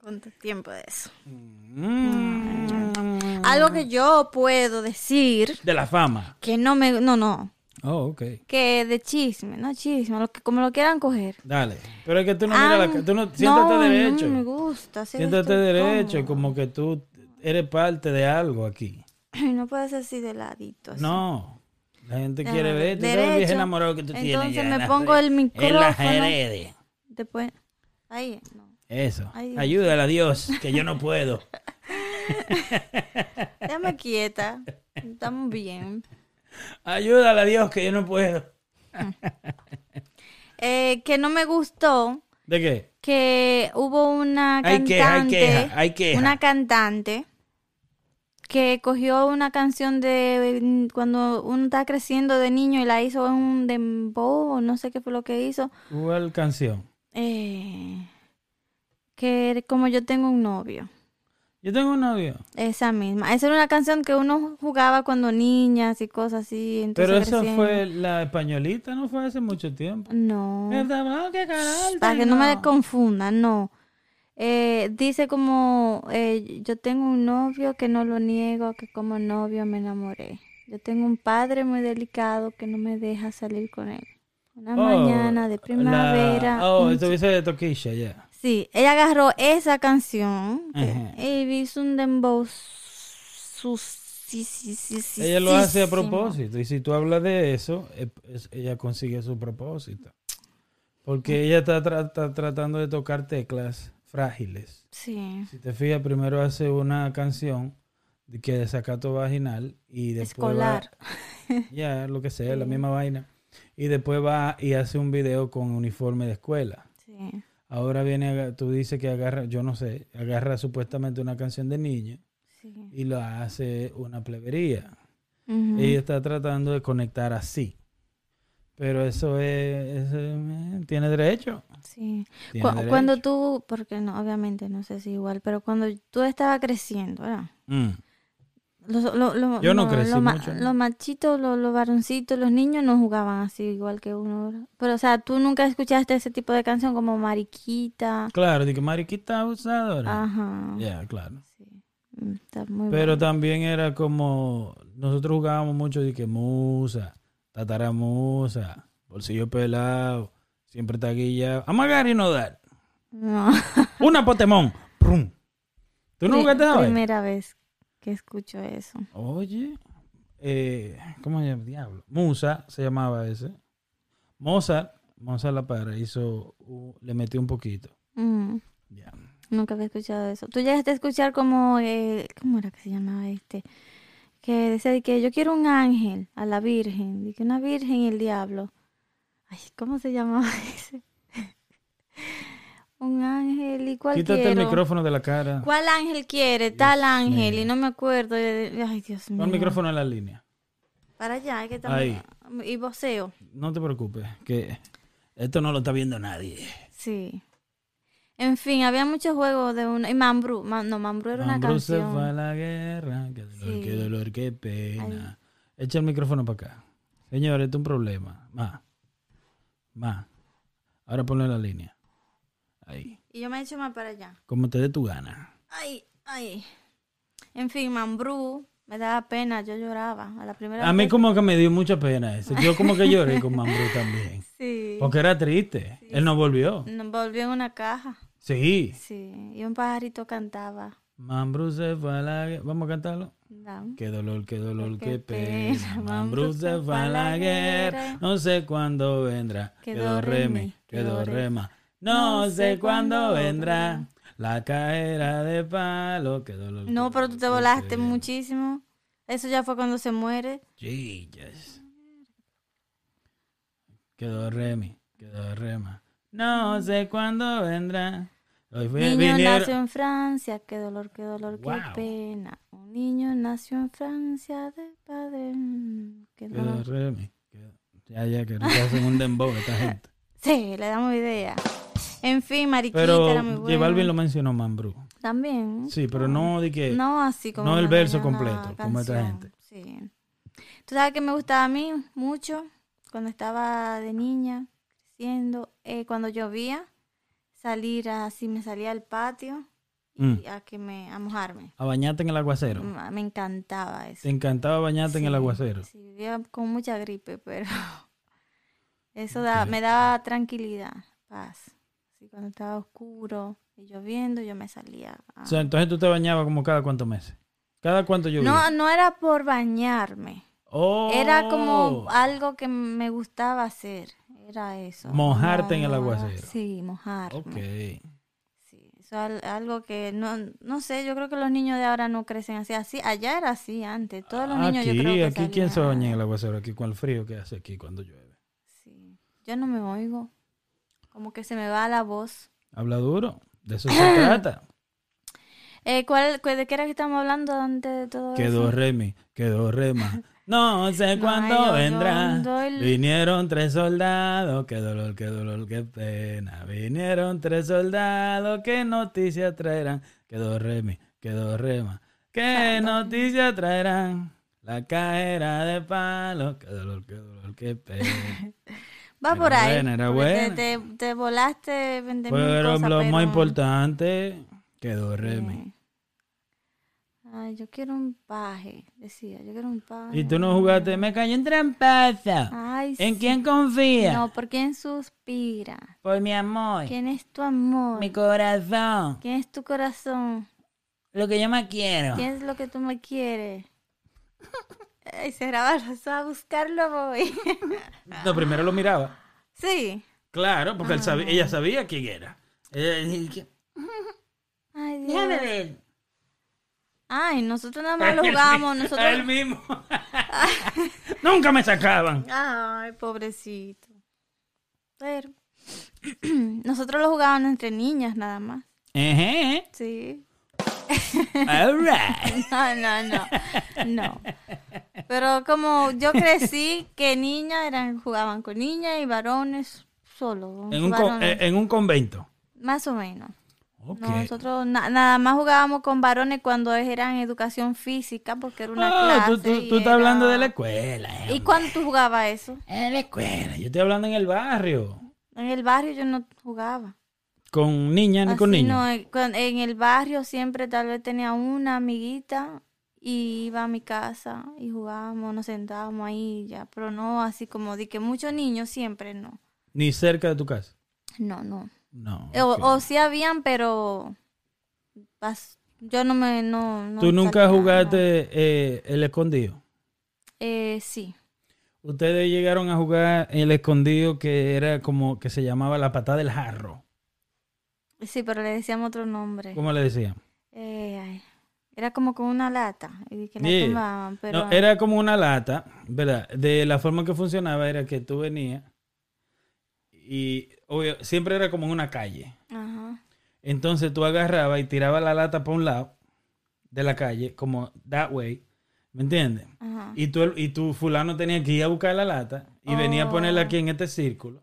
¿Cuánto tiempo de eso? Mm. Algo que yo puedo decir De la fama. que no me, no, no, Oh, ok. que de chisme, no chisme, lo que, como lo quieran coger. Dale. Pero es que tú no miras la Ah, Tú no, siéntate no, derecho. No me gusta. siéntate derecho, como que tú eres parte de algo aquí. No puedes así de ladito. así. No. La gente Ah, quiere ver. Tú sabes viejo enamorado que tú tienes. Entonces ya en me pongo el En las micrófono. redes. Después, ahí, no. Eso. Ay, Dios. Ayúdale a Dios, que yo no puedo. Déjame quieta. Estamos bien. Ayúdale a Dios, que yo no puedo. Eh, que no me gustó ¿De qué? que hubo una Hay queja, hay cantante, queja, hay queja. una cantante que cogió una canción de cuando uno está creciendo de niño y la hizo en un dembow, o no sé qué fue lo que hizo, ¿Cuál canción? eh, que como yo tengo un novio, Yo tengo un novio. esa misma. Esa era una canción que uno jugaba cuando niñas y cosas así. entonces Pero creciendo. fue la españolita, no fue hace mucho tiempo. No. ¿Qué canal? Para que no me confundan, no. Eh, dice como, eh, yo tengo un novio que no lo niego, que como novio me enamoré. Yo tengo un padre muy delicado que no me deja salir con él. Una Oh, mañana de primavera. La... Oh, esto dice de Toquilla, ya. Sí, ella agarró esa canción y hizo un dembow sí, sí, sí, sí, Ella lo hace a propósito. Y si tú hablas de eso, es- ella consigue su propósito. Porque ella está, tra- está tratando de tocar teclas frágiles. Sí. Si te fijas, primero hace una canción de que desacato vaginal y después Escolar. ya, lo que sea, la misma vaina. Y después va y hace un video con uniforme de escuela. Sí. Ahora viene, tú dices que agarra, yo no sé, agarra supuestamente una canción de niño Sí. y lo hace una plebería. Ella está tratando de conectar así. Pero eso es, es- tiene derecho. Sí. Tiene Cu- derecho. cuando tú, porque no, obviamente no sé si igual, pero cuando tú estabas creciendo, ¿verdad? Mm. Los, lo- lo- Yo no lo- crecí lo mucho, ¿no? Los machitos, los, varoncitos, los niños no jugaban así igual que uno. ¿verdad? Pero, o sea, tú nunca escuchaste ese tipo de canción como Mariquita. Claro, de que mariquita abusadora. Ajá. Ya, claro. Sí. Está muy Pero bueno. también era como, nosotros jugábamos mucho de que musa, tataramusa, bolsillo pelado, siempre taguilla, amagar y no dar. No. Una Potemón. Prum. ¿Tú no jugaste a? Primera vez que escucho eso. Oye, eh, ¿cómo se llama? Diablo. Musa se llamaba ese. Mozart, Mozart la para, hizo, uh, le metió un poquito. Nunca había escuchado eso. ¿Tú llegaste a escuchar como, eh, ¿cómo era que se llamaba este? Que decía de que yo quiero un ángel a la Virgen, de que una Virgen y el diablo. Ay, ¿cómo se llamaba ese? Un ángel y cuál Quítate quiero? el micrófono de la cara. ¿Cuál ángel quiere? Tal ángel mío. y no me acuerdo. Ay, Dios mío. Pon el micrófono en la línea. Para allá, que Ahí. Y voceo. No te preocupes, que esto no lo está viendo nadie. Sí. En fin, había muchos juegos de una. Y Mambrú. Ma- no, Mambrú era una Mambrú se canción. fue a la guerra, qué dolor, Sí. qué dolor, qué pena. Echa el micrófono para acá. Señor, esto es un problema. Más. Más. Ahora ponle la línea. Ahí. Y yo me he hecho más para allá. Como te dé tu gana. Ay, ay. En fin, Mambrú. Me daba pena, yo lloraba. A la primera A mí vez- como que me dio mucha pena eso. Yo como que lloré con Mambrú también. Sí. Porque era triste. Él no volvió. Nos volvió en una caja. Sí. Sí. Y un pajarito cantaba. Mambrú se fue a la guerra. Vamos a cantarlo. Qué dolor, qué dolor, Qué qué pena. pena. Mambrú se fue a la guerra. No sé cuándo vendrá. Quedó Quedó remi, remi, quedó quedó re- rema. No sé cuándo vendrá. La caera de palo. Qué dolor. No, pero tú te volaste muchísimo. Eso ya fue cuando se muere. Jesus. Quedó remi, quedó rema. No sé cuándo vendrá. Hoy fue- Niño vinieron- nació en Francia, qué dolor, qué dolor, Wow. qué pena. Un niño nació en Francia de padre. Quedó remi. quedó- Ya, ya, que no hacen un dembow esta gente. Sí, le damos idea. En fin, Mariquita Pero era muy J buena. Balvin lo mencionó Mambrú. También. Sí, pero no de que. No así como. no el verso completo, como esta gente. Sí. Tú sabes que me gustaba a mí mucho cuando estaba de niña, creciendo, eh, cuando llovía, salir así, me salía al patio y Mm. a que me, a mojarme. A bañarte en el aguacero. Mm, Me encantaba eso. Te encantaba bañarte en el aguacero. Sí, vivía con mucha gripe, pero eso da- me daba tranquilidad, paz. Cuando estaba oscuro y lloviendo, yo me salía. a- O sea, entonces tú te bañabas como cada cuántos meses. ¿Cada cuánto llovía? no, no era por bañarme. Oh. Era como algo que me gustaba hacer. Era eso. Mojarte en el aguacero. Sí, mojarme. Ok. Sí, eso es algo que no, no sé, yo creo que los niños de ahora no crecen así. Así, allá era así antes. Todos los niños Aquí, yo creo que aquí, ¿quién se baña en el aguacero? Aquí con el frío que hace aquí cuando llueve. Sí. Yo no me oigo. Como que se me va la voz. Habla duro. De eso se trata. Eh, ¿cuál, cu- ¿De qué era que estamos hablando antes de todo Quedó eso? remi, quedó rema. No sé cuándo vendrá. el- Vinieron tres soldados. Qué dolor, qué dolor, qué pena. Vinieron tres soldados. Qué noticia traerán. Quedó remi, quedó rema. Qué noticia traerán. La cajera de palo. Qué dolor, qué dolor, qué pena. Va Era por ahí. buena, era te- buena. Te, te volaste 20 mil Pero cosas, lo más importante, quedó remi. Sí. Ay, yo quiero un paje, decía, yo quiero un paje. Y tú no jugaste, me cayó en trampaza. Ay, ¿En sí. quién confía? No, ¿por quién suspira? Por mi amor, ¿Quién es tu amor? mi corazón, ¿Quién es tu corazón? lo que yo más quiero. ¿Quién es lo que tú me quieres? Ay, cerraba los ojos a buscarlo, voy. No, primero lo miraba. sí. Claro, porque él sabía- ella sabía quién era. Ella decía, Dios. Ay, nosotros nada más lo jugábamos, nosotros... Él mismo. Nunca me sacaban. Ay, pobrecito. Pero nosotros lo jugábamos entre niñas nada más. Ejé. Sí. All right. No, no, no. No. Pero como yo crecí que niñas eran jugaban con niñas y varones solo. En un, con- varones. en un convento. Más o menos. Ok. Nosotros na- nada más jugábamos con varones cuando eran educación física porque era una Ah, clase. tú, tú- y tú estás era- hablando de la escuela. eh, ¿Y hombre. cuándo tú jugabas eso? En la escuela. Yo estoy hablando en el barrio. En el barrio yo no jugaba. Con niñas ni con niños. no, eh, en el barrio siempre tal vez tenía una amiguita y iba a mi casa y jugábamos, nos sentábamos ahí y ya, pero no así como de que muchos niños siempre no. Ni cerca de tu casa. No, no. No. O, ok. o sí habían, pero yo no me no, no ¿Tú nunca salía, jugaste eh, el escondido? Eh, sí. Ustedes llegaron a jugar el escondido que era como que se llamaba la patada del jarro. Sí, pero le decíamos otro nombre. ¿Cómo le decían? Eh, ay, era como con una lata y que la Yeah. tumbaban, pero No, era como una lata, ¿verdad? De la forma que funcionaba era que tú venías y obvio, siempre era como en una calle. Ajá. Entonces tú agarrabas y tirabas la lata para un lado de la calle, como that way, ¿me entiendes? Ajá. Y tú, y tu fulano tenía que ir a buscar la lata y venía a ponerla aquí en este círculo.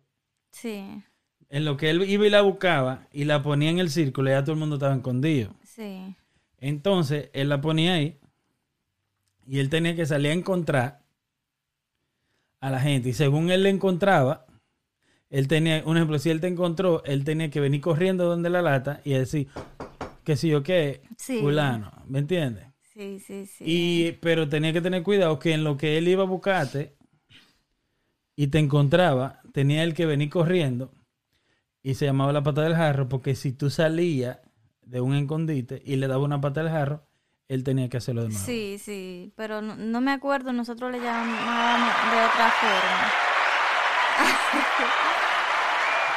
Sí, En lo que él iba y la buscaba y la ponía en el círculo, ya todo el mundo estaba escondido. sí. Entonces él la ponía ahí y él tenía que salir a encontrar a la gente. Y según él le encontraba, él tenía, un ejemplo, si él te encontró, él tenía que venir corriendo donde la lata y decir, que si yo qué, Sí. fulano, ¿me entiendes? Sí, sí, sí. Y, pero tenía que tener cuidado que en lo que él iba a buscarte y te encontraba, tenía él que venir corriendo y se llamaba la pata del jarro porque si tú salías de un escondite y le daba una pata del jarro, él tenía que hacerlo de nuevo. Sí, sí, pero no, no me acuerdo, nosotros le llamábamos de otra forma.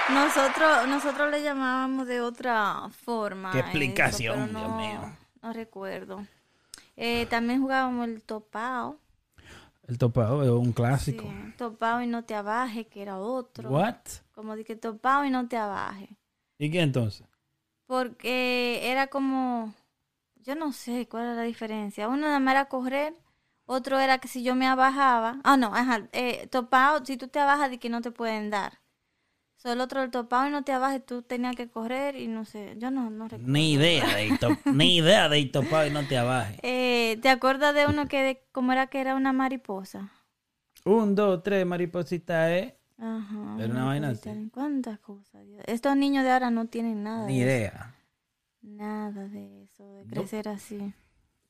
nosotros, nosotros le llamábamos de otra forma. Qué eso, explicación, Dios mío. No recuerdo. Eh, también jugábamos el topao. El topado es un clásico. Sí, topao y no te abaje, que era otro. What? Como dije, topao y no te abaje. ¿Y qué entonces? Porque era como, yo no sé cuál era la diferencia. Uno nada más era correr, otro era que si yo me abajaba, ah no, ajá, eh, topado, si tú te abajas de que no te pueden dar. So, el otro el topado y no te abajes, tú tenías que correr y no sé, yo no, no recuerdo. Ni idea de top- ni idea de ir topado y no te abajes. Eh, ¿Te acuerdas de uno que, de, cómo era que era una mariposa? Un, dos, tres, mariposita, ¿eh? Ajá. Era una vaina mariposita, así. ¿Cuántas cosas? Dios? Estos niños de ahora no tienen nada Ni de eso. idea. Nada de eso, de crecer así.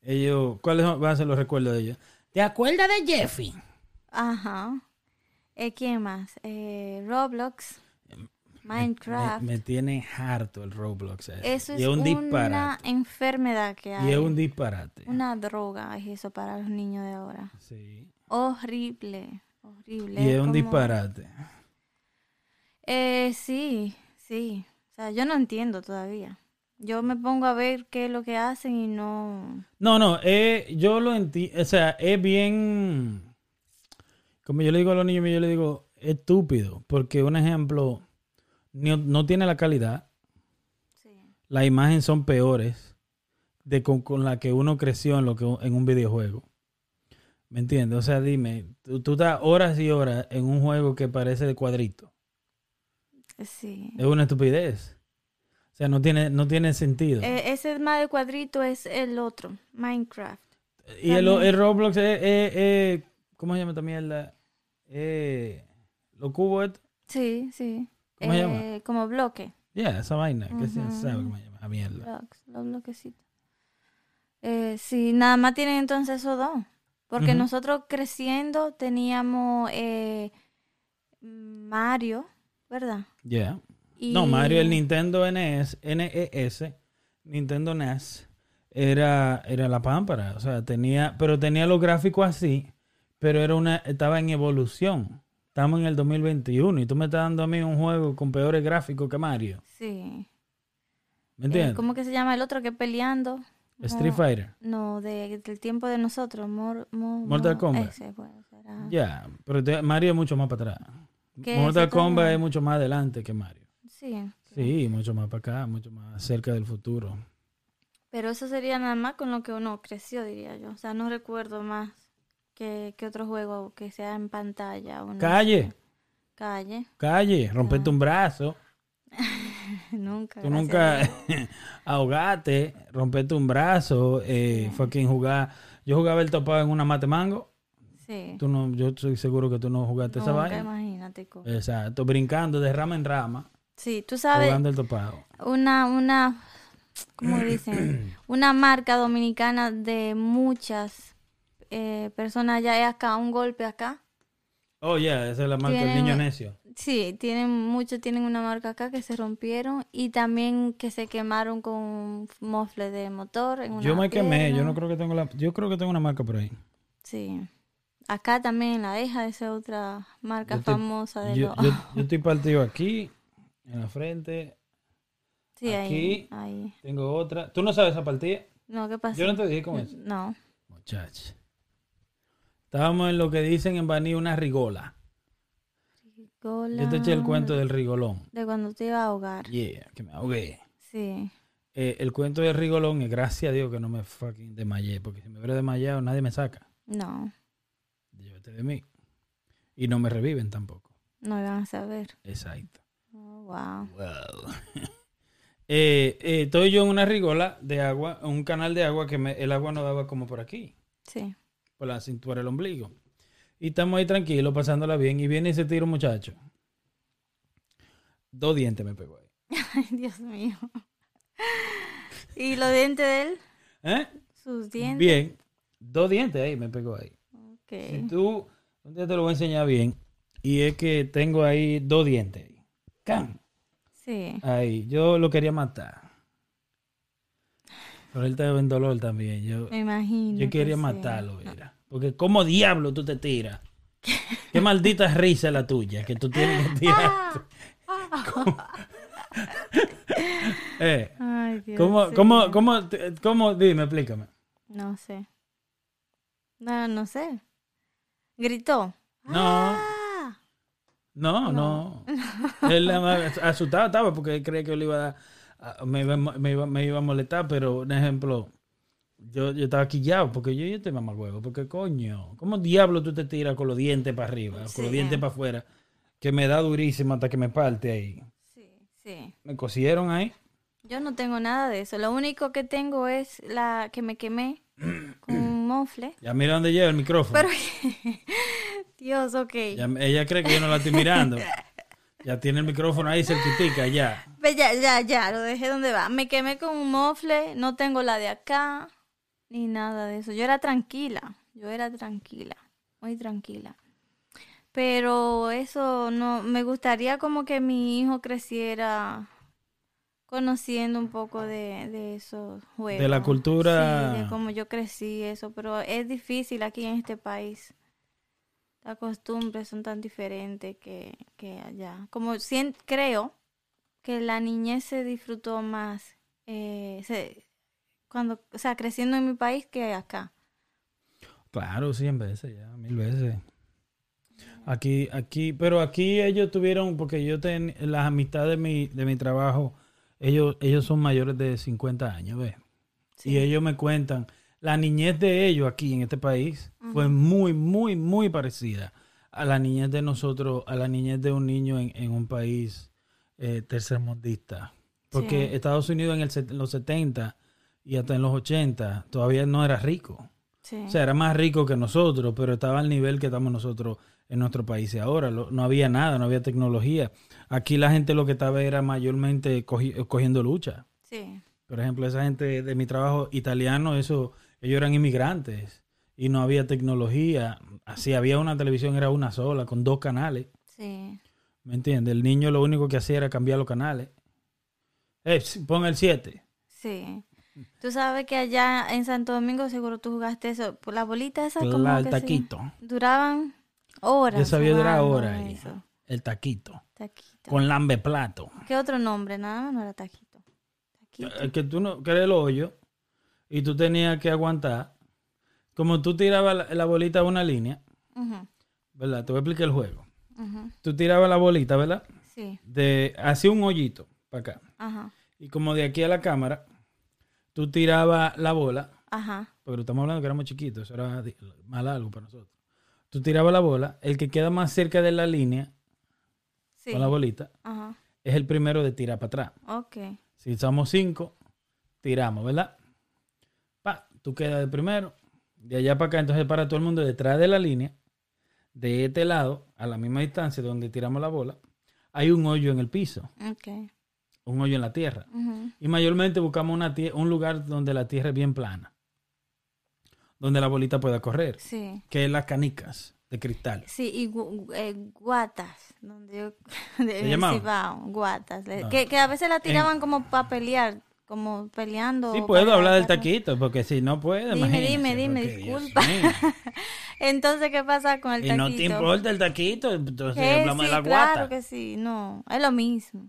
Ellos, ¿cuáles van a ser los recuerdos de ellos? ¿Te acuerdas de Jeffy? Ajá. Eh, ¿Quién más? Eh, Roblox, Me, Minecraft. me tiene harto el Roblox. ese. Eso y es un una disparate. enfermedad que hay. Y es un disparate. Una droga es eso para los niños de ahora. Sí. Horrible, horrible. Y es un disparate. Eh, sí, sí. O sea, yo no entiendo todavía. Yo me pongo a ver qué es lo que hacen y no... No, no, eh, yo lo entiendo. O sea, es bien. Como yo le digo a los niños, yo le digo, estúpido. Porque un ejemplo, no, no tiene la calidad. Sí. Las imágenes son peores de con, con la que uno creció en, lo que, en un videojuego. ¿Me entiendes? O sea, dime, tú, tú estás horas y horas en un juego que parece de cuadrito. Sí. Es una estupidez. O sea, no tiene, no tiene sentido. Eh, ese más de cuadrito es el otro, Minecraft. y el, el Roblox es, es- es- ¿Cómo se llama esta mierda? Eh, ¿Los cubos estos? Sí, sí. ¿Cómo se Eh, llama? Como bloque. Ya, esa vaina. que se Ujú. sabe cómo se llama? La mierda. Blocks, los bloquecitos. Eh, sí, nada más tienen entonces esos dos. Porque nosotros creciendo teníamos eh, Mario, ¿verdad? Ya. Y- No, Mario, el Nintendo NES, NES, Nintendo NES, era, era la pámpara. O sea, tenía, pero tenía los gráficos así, pero era una, estaba en evolución. Estamos en el 2021 y tú me estás dando a mí un juego con peores gráficos que Mario. Sí. ¿Me Eh, entiendes? ¿Cómo que se llama el otro que peleando? Street Fighter. No, de, del tiempo de nosotros. Mor- mo- Mortal mo- Kombat. Ese. Ya, pero te- Mario es mucho más para atrás. ¿Qué Mortal? Kombat es mucho más adelante que Mario. Sí. Sí, mucho más para acá, mucho más cerca del futuro. Pero eso sería nada más con lo que uno creció, diría yo. O sea, no recuerdo más que, que otro juego que sea en pantalla. o no Calle. Calle. calle, rompete un brazo. nunca. Tú nunca Dios. ahogate, rompete un brazo, eh, fucking jugar. Yo jugaba el topado en una mate mango. Sí. Tú no, yo estoy seguro que tú no jugaste esa vaina. imagínate. co- Exacto, brincando de rama en rama, Sí, tú sabes, jugando el topado. una, una, ¿cómo dicen? Una marca dominicana de muchas eh, personas ya es acá, un golpe acá. Oh, ya, esa es la marca del niño necio. Sí, tienen muchos tienen una marca acá que se rompieron y también que se quemaron con un mofle de motor. En Yo una me quemé, yo no creo que tengo la, yo creo que tengo una marca por ahí. Sí. Acá también en la Eja, esa otra marca Yo famosa de Yo, los... yo, yo estoy partido aquí, en la frente, sí, ahí, aquí. ahí. tengo otra. ¿Tú no sabes esa partida? No, ¿qué pasa? Yo no te dije cómo es. No. Muchacho. Estábamos en lo que dicen en Baní una rigola. Yo te eché el cuento del rigolón. De cuando te iba a ahogar. Yeah, que me ahogué. Sí. Eh, el cuento del rigolón es gracias a Dios que no me fucking desmayé, porque si me hubiera desmayado nadie me saca. No, Llévate de mí. Y no me reviven tampoco. no iban a saber. Exacto. Oh, wow. Wow. Eh, eh, estoy yo en una rigola de agua, en un canal de agua que me- el agua no daba como por aquí, Sí. por la cintura del ombligo. Y estamos ahí tranquilos, pasándola bien, y viene ese tiro muchacho. Dos dientes me pegó ahí. Ay, Dios mío. ¿Y los dientes de él? ¿Eh? Sus dientes. Bien. Dos dientes ahí me pegó ahí. Ok. Si tú, un día te lo voy a enseñar bien, y es que tengo ahí dos dientes. ahí. ¡Cam! Sí. Ahí, yo lo quería matar. Pero él estaba en dolor también. Yo, Me imagino. yo que quería matarlo, mira. Porque ¿cómo diablo tú te tiras? Qué maldita risa la tuya que tú tienes que eh, Ay, Dios. ¿cómo, cómo, cómo, cómo, dime, explícame. No sé. No, no sé. Gritó. No. Ah. No, no. Él nada más asustado estaba porque él creía que yo le iba a dar, a- me, iba, me, iba, me iba a molestar, pero, un ejemplo, yo, yo estaba quillado porque yo, yo te mamá huevo, porque coño, ¿cómo diablo tú te tiras con los dientes para arriba, con los dientes para afuera? Que me da durísimo hasta que me parte ahí. Sí, sí. Me cosieron ahí. Yo no tengo nada de eso. Lo único que tengo es la que me quemé con un mofle. Ya mira dónde lleva el micrófono. Pero, Dios, ok. Ya- ella cree que yo no la estoy mirando. Ya tiene el micrófono ahí cerquitica, ya. Ve, Ya, ya, ya, lo dejé donde va. Me quemé con un mofle, no tengo la de acá, ni nada de eso. Yo era tranquila, yo era tranquila, muy tranquila. Pero eso no, me gustaría como que mi hijo creciera conociendo un poco de, de esos juegos. De la cultura. Sí, de cómo yo crecí, eso, pero es difícil aquí en este país. Las costumbres son tan diferentes que, que allá. Como sien- creo que la niñez se disfrutó más eh, se- cuando, o sea, creciendo en mi país que acá. Claro, cien veces ya, mil veces. Aquí, aquí, pero aquí ellos tuvieron, porque yo ten, las amistades de mi, de mi trabajo, ellos, ellos son mayores de 50 años, ¿ves? Sí. Y ellos me cuentan, la niñez de ellos aquí en este país fue muy, muy, muy parecida a la niñez de nosotros, a la niñez de un niño en, en un país eh, tercermundista. Porque Sí. Estados Unidos en, el, en los 70 y hasta en los 80 todavía no era rico. Sí. O sea, era más rico que nosotros, pero estaba al nivel que estamos nosotros en nuestro país y ahora. Lo- no había nada, no había tecnología. Aquí la gente lo que estaba era mayormente cogi- cogiendo lucha. sí. Por ejemplo, esa gente de mi trabajo italiano, eso, ellos eran inmigrantes y no había tecnología. Así había una televisión, era una sola, con dos canales. Sí. ¿Me entiendes? El niño lo único que hacía era cambiar los canales. Eh, pon el 7. Sí. Tú sabes que allá en Santo Domingo seguro tú jugaste eso. Las bolitas esas como El que taquito. duraban horas. Yo sabía durar horas eso. El taquito. Taquito. Con lambe plato. ¿Qué otro nombre? Nada más no era taquito. chiquito. Eh, que tú no, que era el hoyo, y tú tenías que aguantar. Como tú tirabas la, la bolita a una línea, Ujú, ¿verdad? Te voy a explicar el juego. ujú, Tú tirabas la bolita, ¿verdad? Sí, De, hacía un hoyito para acá. ajá, Y como de aquí a la cámara, tú tirabas la bola, ajá, porque estamos hablando que éramos chiquitos, eso era más largo para nosotros. Tú tirabas la bola, el que queda más cerca de la línea sí, con la bolita ajá, es el primero de tirar para atrás. ok, Si somos cinco, tiramos, ¿verdad? Pa, tú quedas de primero, de allá para acá, entonces para todo el mundo detrás de la línea, de este lado, a la misma distancia donde tiramos la bola, hay un hoyo en el piso, ok, un hoyo en la tierra. Y mayormente buscamos una un lugar donde la tierra es bien plana, donde la bolita pueda correr, sí. que es las canicas de cristal. Sí, y gu- eh, guatas, donde yo, llamaban? Cibao, guatas, No. que, que a veces la tiraban como para pelear, como peleando. Sí, puedo hablar del taquito, porque si no puede, Dime, dime, dime, disculpa. Entonces, ¿qué pasa con el Y taquito? no te importa el taquito, entonces hablamos sí, de la claro guata. que sí, no, es lo mismo.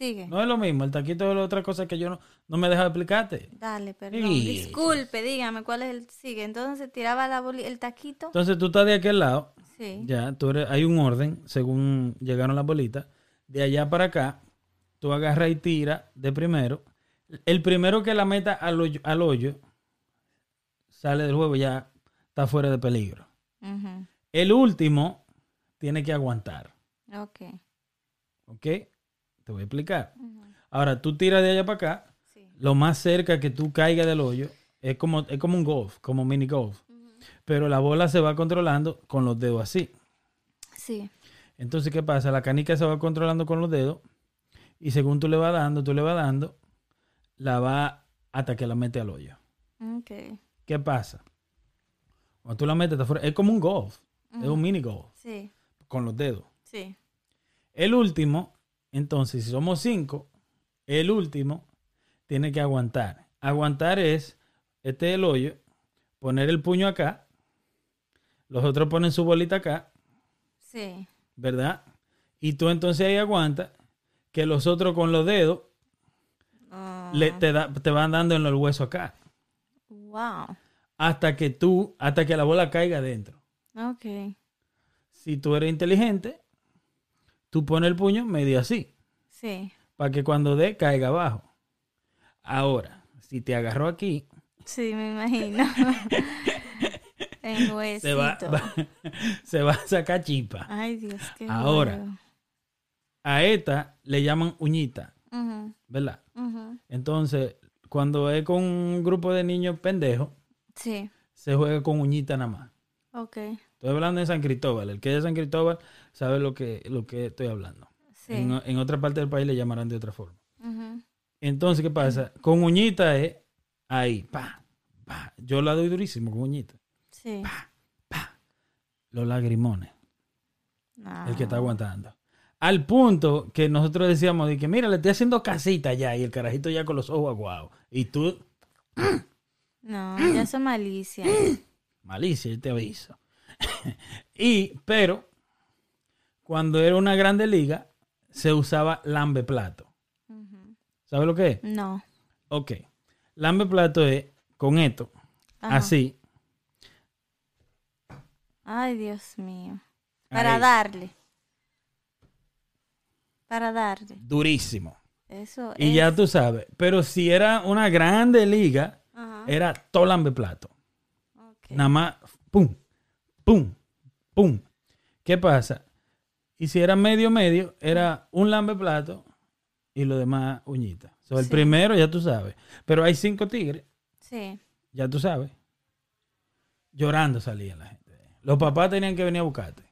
Sigue. No es lo mismo, el taquito es otra cosa que yo no, no me deja explicarte. Dale, perdón. Sí. Disculpe, dígame cuál es el sigue. Entonces tiraba la boli- el taquito. Entonces tú estás de aquel lado, Sí. ya, tú eres, hay un orden según llegaron las bolitas. De allá para acá, tú agarras y tiras de primero. El primero que la meta al hoyo, al hoyo sale del juego, ya está fuera de peligro. El último tiene que aguantar, Ok. ¿ok? Te voy a explicar. Ahora, tú tiras de allá para acá, Sí. lo más cerca que tú caigas del hoyo es como, es como un golf, como mini golf. Pero la bola se va controlando con los dedos así. Sí. Entonces, ¿qué pasa? La canica se va controlando con los dedos y según tú le vas dando, tú le vas dando, la va hasta que la mete al hoyo. Ok. ¿Qué pasa? Cuando tú la metes, es como un golf, es un mini golf Sí. con los dedos. Sí. El último, entonces, si somos cinco, el último tiene que aguantar. Aguantar es, este es el hoyo, poner el puño acá, los otros ponen su bolita acá, Sí. ¿verdad? Y tú entonces ahí aguantas, que los otros con los dedos Ah, le, te, da- te van dando en el hueso acá, wow. hasta que tú, hasta que la bola caiga adentro. Ok. Si tú eres inteligente, tú pones el puño medio así. Sí. para que cuando dé caiga abajo. Ahora, si te agarró aquí, Sí, me imagino. en huesito. se va, va- se va a sacar chispa. Ay, Dios, qué Ahora. A esta le llaman uñita, Ujú, ¿verdad? Entonces, cuando es con un grupo de niños pendejos, Sí. se juega con uñita nada más. Ok. Estoy hablando de San Cristóbal. El que es de San Cristóbal sabe lo que, lo que estoy hablando. Sí. En, en otra parte del país le llamarán de otra forma. Entonces, ¿qué pasa? Con uñita es ahí, pa, pa. Yo la doy durísimo con uñita. Sí. Pa. Los lagrimones. No. el que está aguantando. Al punto que nosotros decíamos de que, mira, le estoy haciendo casita ya y el carajito ya con los ojos aguados. Y tú, No, ya son malicia. malicia, yo te aviso. y, pero, cuando era una grande liga, se usaba lambe plato. ¿Sabes lo que es? No. Ok. Lambe plato es con esto, Ajá. así. Ay, Dios mío. Para ahí, darle. Para darle. Durísimo. Eso Y es. ya tú sabes. Pero si era una grande liga, Ajá. era todo lambe plato. ok. Nada más, pum, pum, pum. ¿Qué pasa? Y si era medio medio, era un lambe plato y lo demás uñita. So, el Sí. primero ya tú sabes. Pero hay cinco tigres, Sí. ya tú sabes. Llorando salían la gente. Los papás tenían que venir a buscarte.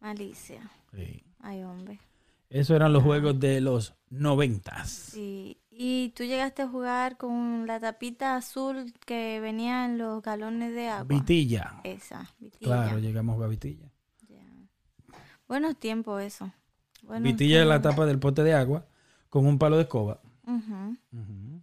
Malicia. Sí. Ay, hombre. Eso eran los juegos de los noventas. Sí. Y tú llegaste a jugar con la tapita azul que venía en los galones de agua. Vitilla. Esa, vitilla. Claro, llegamos a Vitilla. Ya. Buenos tiempos eso. Buenos Vitilla es la tapa del pote de agua con un palo de escoba. Ujú. Ujú.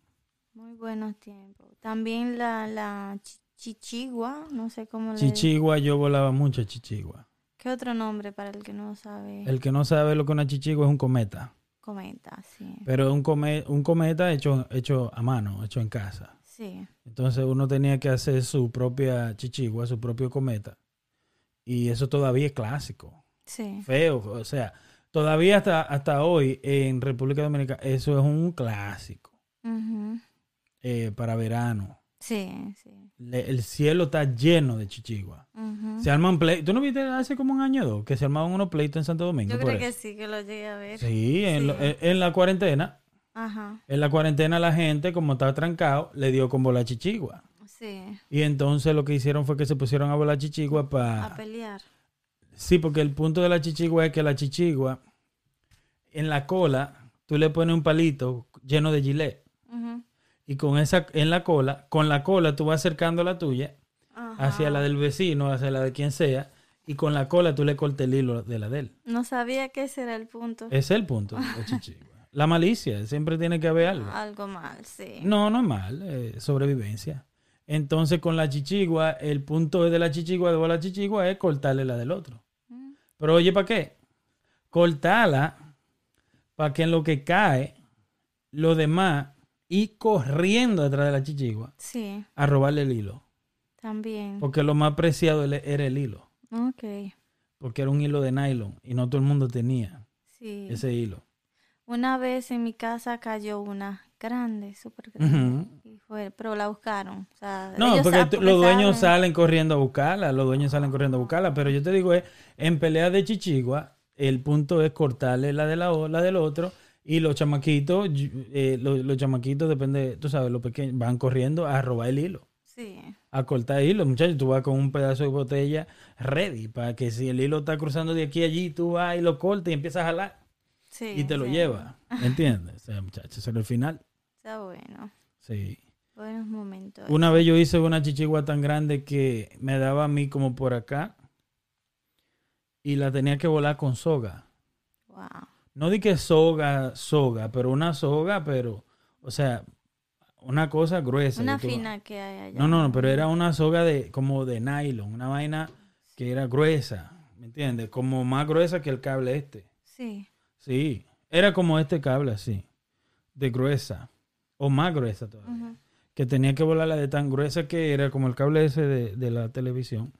Muy buenos tiempos. También la, la chi- chichigua, no sé cómo le... Chichigua, yo volaba mucho chichigua. ¿Qué otro nombre para el que no sabe? El que no sabe lo que es una chichigua es un cometa. Cometa, sí. Pero un, come- un cometa hecho, hecho a mano, hecho en casa. Sí, Entonces uno tenía que hacer su propia chichigua, su propio cometa. Y eso todavía es clásico. sí. Feo. O sea, todavía hasta, hasta hoy en República Dominicana eso es un clásico Ujú. eh, para verano. Sí, sí. Le- el cielo está lleno de chichigua. Ujú. Se arman pleitos. ¿Tú no viste hace como un año o dos que se armaban unos pleitos en Santo Domingo? Yo creo que sí, que lo llegué a ver. Sí, en, lo- en- en la cuarentena. Ajá, En la cuarentena la gente, como estaba trancado, le dio con bola chichigua. sí. Y entonces lo que hicieron fue que se pusieron a volar chichigua A para... pelear. Sí, porque el punto de la chichigua es que la chichigua, en la cola, tú le pones un palito lleno de gilet. Ujú. Y con esa, en la cola, con la cola tú vas acercando la tuya Ajá. hacia la del vecino, hacia la de quien sea. Y con la cola tú le cortas el hilo de la de él. No sabía que ese era el punto. Es el punto la malicia, siempre tiene que haber algo. Algo mal, sí. No, no es mal, eh, sobrevivencia. Entonces con la chichigua, el punto de la chichigua de la chichigua es cortarle la del otro. Mm. Pero oye, ¿para qué? Cortarla para que en lo que cae, lo demás, y corriendo detrás de la chichigua Sí, a robarle el hilo. también. Porque lo más preciado era el hilo. Ok, Porque era un hilo de nylon y no todo el mundo tenía sí. ese hilo. Una vez en mi casa cayó una grande, súper grande. Y fue, pero la buscaron. O sea, No, ellos porque los dueños saben. salen corriendo a buscarla, los dueños salen corriendo a buscarla, pero yo te digo, es, en pelea de chichigua, el punto es cortarle la de la, la del otro y los chamaquitos, eh, los, los chamaquitos, depende, tú sabes, los pequeños, van corriendo a robar el hilo, Sí, a cortar el hilo, muchachos, tú vas con un pedazo de botella ready, para que si el hilo está cruzando de aquí a allí, tú vas y lo cortas y empiezas a jalar sí. y te lo sí. ¿me entiendes? O sea, muchachos, ese era el final, Está bueno. sí. Buenos momentos. Una vez yo hice una chichigua tan grande que me daba a mí como por acá y la tenía que volar con soga. Wow. No di que soga, soga, pero una soga, pero, o sea, una cosa gruesa. Una tú- fina que hay allá. No, no, no, pero era una soga de como de nylon, una vaina que era gruesa, ¿me entiendes? Como más gruesa que el cable este. Sí. Sí, era como este cable así, de gruesa, o más gruesa todavía que tenía que volarla de tan gruesa que era como el cable ese de, de la televisión.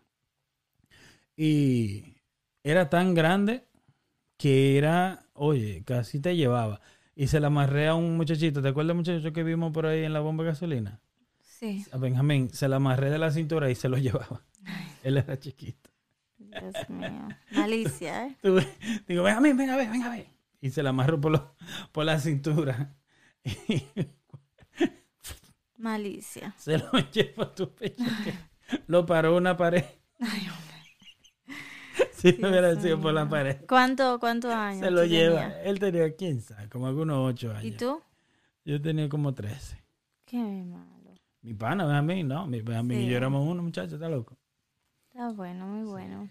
Y era tan grande que era, oye, casi te llevaba. Y se la amarré a un muchachito. ¿Te acuerdas muchacho que vimos por ahí en la bomba de gasolina? Sí. A Benjamín. Se la amarré de la cintura y se lo llevaba. Él era chiquito. Dios mío. Malicia, ¿eh? Tú- Digo, Benjamín, venga a ver, venga a ver. Y se la amarró por, lo- por la cintura. Y Malicia. se lo llevó a tu pecho. que Lo paró una pared. Ay, Dios no hubiera sido por la pared. ¿Cuánto, ¿Cuántos años? Se lo lleva. Él tenía 15, como algunos 8 años. ¿Y tú? Yo tenía como 13. Qué malo. Mi pana, Benjamín, no. Mi y Sí. yo éramos uno, muchacho, está loco. Está bueno, muy bueno.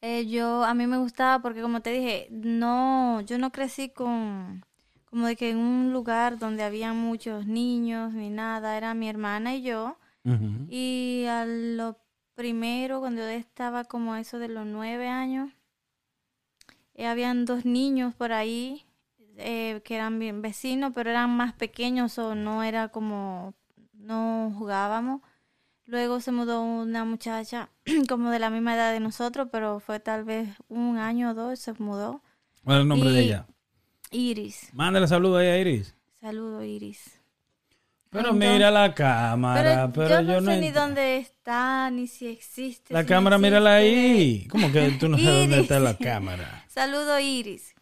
Eh, yo, a mí me gustaba porque como te dije, no, yo no crecí con, como de que en un lugar donde había muchos niños ni nada, era mi hermana y yo. Y a lo primero, cuando yo estaba como eso de los nueve años, eh, habían dos niños por ahí eh, que eran bien vecinos, pero eran más pequeños o no era como, no jugábamos. Luego se mudó una muchacha como de la misma edad de nosotros, pero fue tal vez un año o dos, se mudó. ¿Cuál es el nombre de ella? Iris. Mándale saludo ahí a Iris. Saludo, Iris. Pero Entonces- mira la cámara. Pero, Pero, yo no sé ni dónde está, ni si existe. La si no cámara, mírala existe. ahí. ¿Cómo que tú no sabes dónde está la cámara? Saludo, Iris.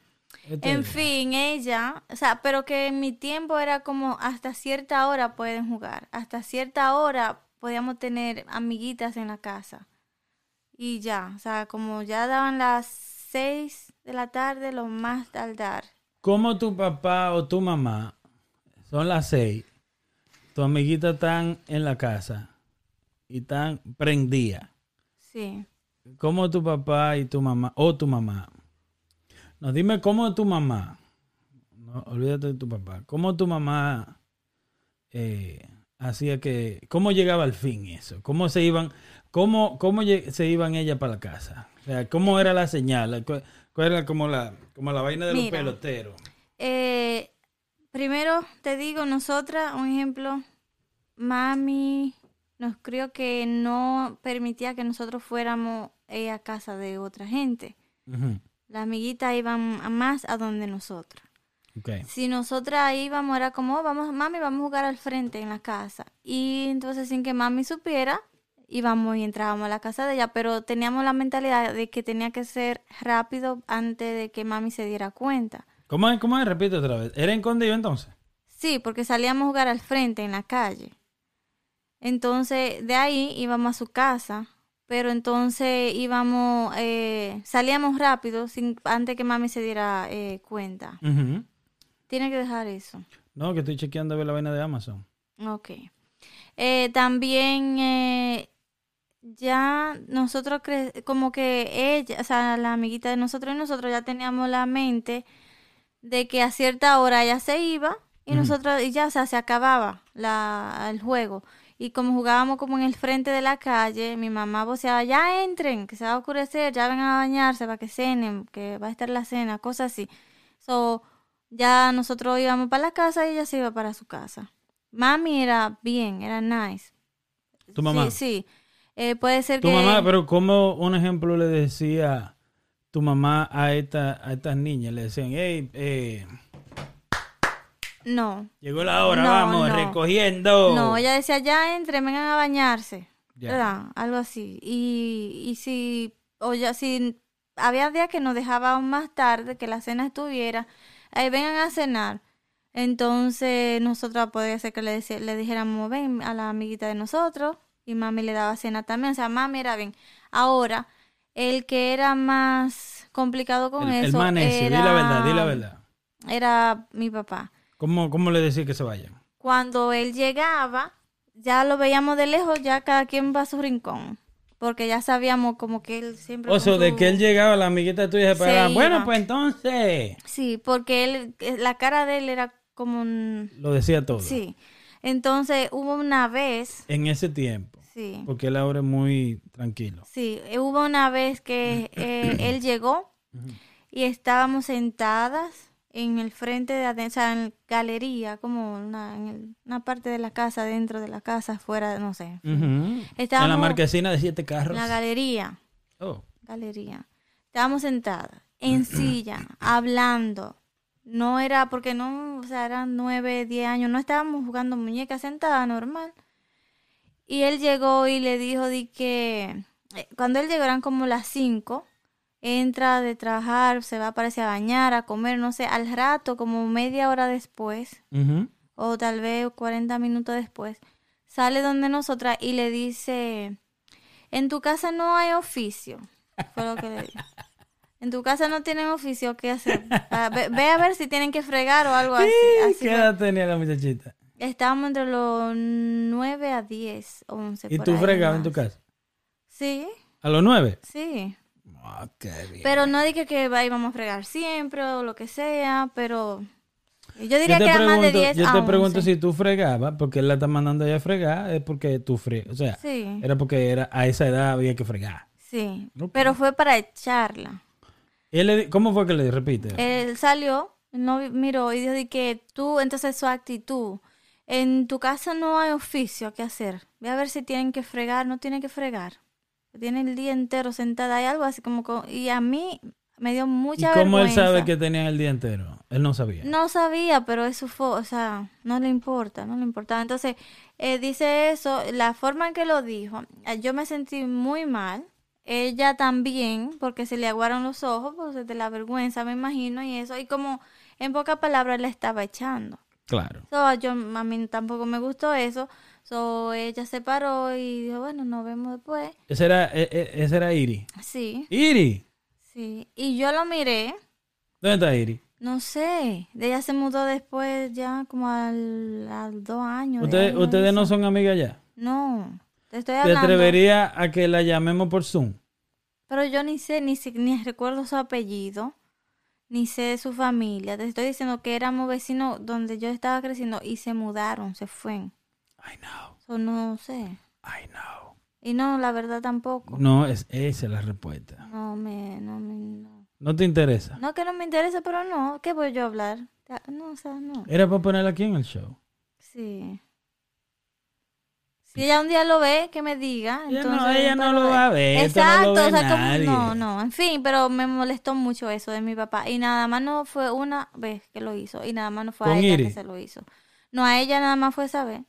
Este- En fin, ella, o sea, pero que en mi tiempo era como hasta cierta hora pueden jugar, hasta cierta hora podíamos tener amiguitas en la casa. Y ya, o sea, como ya daban las seis de la tarde, lo más tardar. ¿Cómo tu papá o tu mamá son las seis? Tu amiguita están en la casa y están prendidas. Sí. ¿Cómo tu papá y tu mamá, o tu mamá? No, dime cómo tu mamá, no, olvídate de tu papá, cómo tu mamá eh, hacía que, cómo llegaba al fin eso, cómo se iban, cómo, cómo se iban ella para la casa, o sea, cómo era la señal, Cu- ¿Cuál era como la, como la vaina de los peloteros? Eh, primero te digo, nosotras, un ejemplo, mami nos crió que no permitía que nosotros fuéramos eh, a casa de otra gente. Las amiguitas iban a más a donde nosotras. Ok. Si nosotras íbamos, era como, "Oh, vamos, mami, vamos a jugar al frente en la casa. Y entonces, sin que mami supiera, íbamos y entrábamos a la casa de ella, pero teníamos la mentalidad de que tenía que ser rápido antes de que mami se diera cuenta. ¿Cómo es? ¿Cómo es? Repite otra vez. ¿Era escondido entonces? Sí, porque salíamos a jugar al frente en la calle. Entonces, de ahí íbamos a su casa, pero entonces íbamos, eh, salíamos rápido sin, antes que mami se diera eh, cuenta. Tiene que dejar eso. No, que estoy chequeando a ver la vaina de Amazon. Ok. Eh, también eh, ya nosotros cre- como que ella, o sea, la amiguita de nosotros y nosotros ya teníamos la mente de que a cierta hora ella se iba y nosotros y ya, o sea, se acababa la, el juego. Y como jugábamos como en el frente de la calle, mi mamá voceaba, ya entren, que se va a oscurecer, ya vengan a bañarse para que cenen, que va a estar la cena, cosas así. So, ya nosotros íbamos para la casa y ella se iba para su casa. Mami era bien, era nice. ¿Tu mamá? Sí, sí. Eh, puede ser Tu que... mamá, pero como un ejemplo le decía tu mamá a, esta, a estas niñas? Le decían, hey, eh, No, llegó la hora, No, vamos, no. recogiendo. no, ella decía, ya entren, vengan a bañarse. Ya. ¿Verdad? Algo así. Y, y si, o ya, si había días que nos dejaban más tarde, que la cena estuviera, eh, vengan a cenar. Entonces, nosotros podría ser que le, le dijéramos, ven a la amiguita de nosotros, y mami le daba cena también. O sea, mami era bien. Ahora, el que era más complicado con el, el eso necio, di la verdad, di la verdad. Era mi papá. ¿Cómo, cómo le decía que se vayan? Cuando él llegaba, ya lo veíamos de lejos, ya cada quien va a su rincón. Porque ya sabíamos como que él siempre... O sea, de que él llegaba, la amiguita tuya se paraban. Bueno, pues entonces. Sí, porque él, eh, la cara de él era como un... Lo decía todo. Sí. Entonces hubo una vez, En ese tiempo. sí, Porque él ahora es muy tranquilo. sí, eh, hubo una vez que eh, él llegó y estábamos sentadas en el frente de o sea, en galería, como una, en una parte de la casa, dentro de la casa, afuera, no sé. Ujú. En la marquesina de siete en carros. la galería. Oh. galería. Estábamos sentadas en silla, hablando. No era porque no, o sea, eran nueve, diez años, no estábamos jugando muñecas sentada normal. Y él llegó y le dijo de que eh, cuando él llegó eran como las cinco, entra de trabajar, se va parece a bañar, a comer, no sé, al rato, como media hora después, o tal vez 40 minutos después, sale donde nosotras y le dice, en tu casa no hay oficio. Fue lo que le dijo. En tu casa no tienen oficio, ¿qué hacer? Ah, Ve, ve a ver si tienen que fregar o algo así. así ¿Qué edad tenía la muchachita? Estábamos entre los 9 a 10, 11. ¿Y tú fregabas en tu casa? Sí, ¿A los nueve? sí. Ah, qué bien. Pero no dije que va- íbamos a fregar siempre o lo que sea, pero yo diría te, que era más de pregunto, 10 yo a te pregunto 11. si tú fregabas, porque él la está mandando ella a fregar, es porque tú fregas. O sea, Sí. era porque era a esa edad había que fregar. Sí, pero fue para echarla. Y él ¿Cómo fue que le repite? Él salió, no vi- miró y dijo de que tú, entonces su actitud, en tu casa no hay oficio que hacer. Ve a ver si tienen que fregar, no tienen que fregar. Tienen el día entero sentada, hay algo así como... co- Y a mí me dio ¿Y mucha cómo él sabe que tenían el día entero? Él no sabía. No sabía, pero eso fue, o sea, no le importa, no le importaba. Entonces, eh, dice eso, la forma en que lo dijo, eh, yo me sentí muy mal. Ella también, porque se le aguaron los ojos, pues de la vergüenza, me imagino, y eso. Y como, en pocas palabras, le estaba echando. Claro. So, yo, a mí tampoco me gustó eso. So, ella se paró y dijo, bueno, nos vemos después. Ese era, e- e- ese era Iri. Sí, Iri. sí. Y yo lo miré, ¿Dónde está Iri? No sé, ella se mudó después ya como al, al dos años. de Ustedes, ustedes no son amigas ya. No, te estoy ¿Te hablando. atrevería a que la llamemos por Zoom? Pero yo ni sé, ni, si- ni recuerdo su apellido, ni sé su familia. Te estoy diciendo que éramos vecinos donde yo estaba creciendo y se mudaron, se fueron. I know, So, no sé. I know. Y no, la verdad tampoco. No, es, esa es la respuesta. No me, no me, no. No te interesa. No que no me interesa, pero no. ¿Qué voy yo a hablar? No, o sea, no. Era para ponerla aquí en el show. Sí. Si ella un día lo ve, que me diga. Ella no- ella no lo va a ver, no lo Exacto, ve o sea, como- no, no, en fin, pero me molestó mucho eso de mi papá. Y nada más no fue una vez que lo hizo. Y nada más no fue a ¿Con ella Iri? que se lo hizo. No, a ella nada más fue esa vez.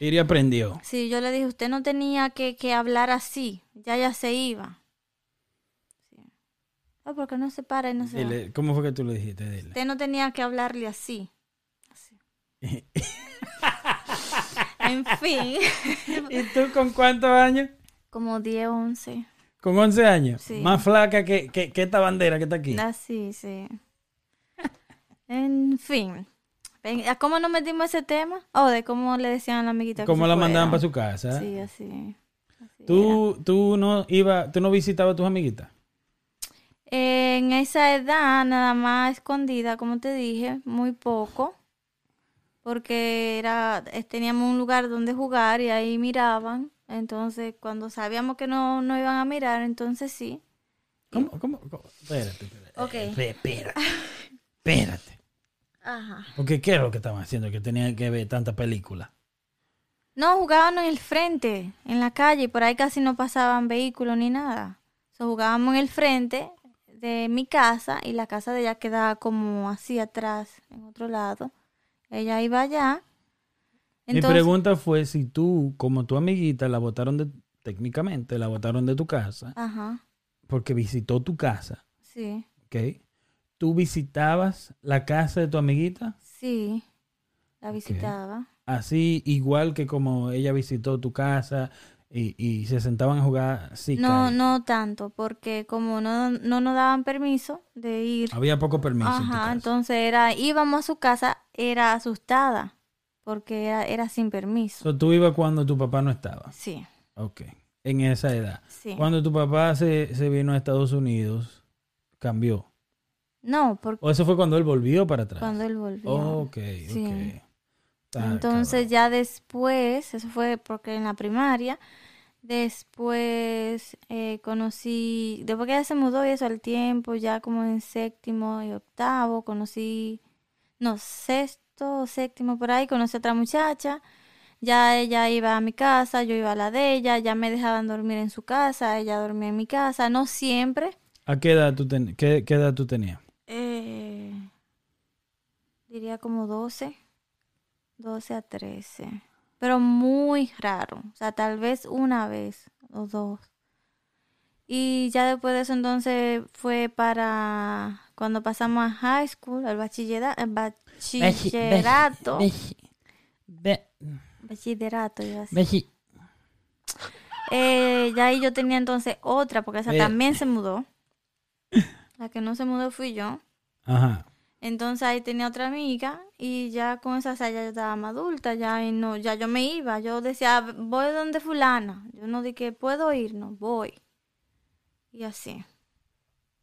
Iri aprendió. Sí, yo le dije, usted no tenía que, que hablar así. Ya ya se iba. Sí. Ah, porque no se para y no se va. Dile, ¿Cómo fue que tú le dijiste? Dile. Usted no tenía que hablarle así. Así. en fin, ¿Y tú con cuántos años? como 10, 11. Con 11 años. Sí. Más flaca que, que, que esta bandera que está aquí. Así, sí. En fin. Ven, ¿A cómo nos metimos ese tema? Oh, de cómo le decían a la amiguita ¿Cómo la mandaban para su casa? Sí, así. así ¿Tú, tú no iba, tú no visitabas a tus amiguitas? En esa edad, nada más escondida, como te dije, muy poco. Porque era, eh, teníamos un lugar donde jugar y ahí miraban. Entonces, cuando sabíamos que no, no iban a mirar, entonces sí. ¿Cómo? ¿Cómo? cómo? Espérate, espérate. Espérate. Espérate. Ajá. Porque ¿qué es lo que estaban haciendo? Que tenían que ver tanta película. No, jugábamos en el frente, en la calle, y por ahí casi no pasaban vehículos ni nada. So, jugábamos en el frente de mi casa y la casa de ella quedaba como así atrás, en otro lado. Ella iba allá. Mi pregunta fue si tú, como tu amiguita, la botaron de, técnicamente, la botaron de tu casa, Ajá, porque visitó tu casa, sí, ¿ok? ¿Tú visitabas la casa de tu amiguita? sí, la visitaba. Así, igual que como ella visitó tu casa y, y se sentaban a jugar sí, No, no tanto, porque como no, no nos daban permiso de ir, Había poco permiso en tu ajá, casa. entonces era, íbamos a su casa, era asustada, porque era, era sin permiso. So, tú ibas cuando tu papá no estaba. Sí, Ok. En esa edad. sí. Cuando tu papá se, se vino a Estados Unidos, cambió. No, porque O eso fue cuando él volvió para atrás. cuando él volvió. Ok, Sí. ok. Está Entonces cabrón. ya después, eso fue porque en la primaria, después eh, conocí, después que ella se mudó y eso al tiempo, ya como en séptimo y octavo, conocí, no, sexto o séptimo por ahí, conocí a otra muchacha, ya ella iba a mi casa, yo iba a la de ella, ya me dejaban dormir en su casa, ella dormía en mi casa, no siempre, ¿A qué edad tú, ten- qué, qué edad tú tenías? Eh, diría como 12, 12 a 13. Pero muy raro. O sea, tal vez una vez o dos. Y ya después de eso entonces fue para cuando pasamos a high school, al al bachillerato. Be- Bachillerato, iba a decir. Beji. Eh, ya ahí yo tenía entonces otra, porque esa Eh. también se mudó. La que no se mudó fui yo. Ajá. Entonces ahí tenía otra amiga y ya con esa o sea, ya yo estaba más adulta, ya y no, ya yo me iba, yo decía, voy donde fulana, yo no dije puedo ir, no, voy. Y así.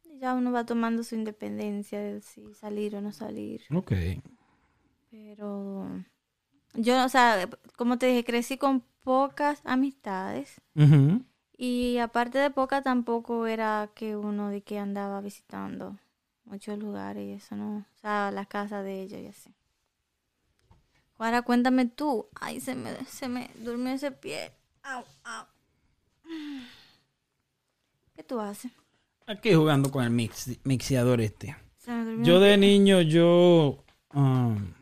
Y ya uno va tomando su independencia de si salir o no salir. Ok. Pero yo, o sea, como te dije, crecí con pocas amistades y aparte de pocas tampoco era que uno de que andaba visitando muchos lugares y eso no, o sea, la casa de ellos y así. Ahora cuéntame tú, ay, se me, se me durmió ese pie. Au, au. ¿Qué tú haces? Aquí jugando con el mix, mixeador este. Se me durmió Yo de pie. niño, yo... um,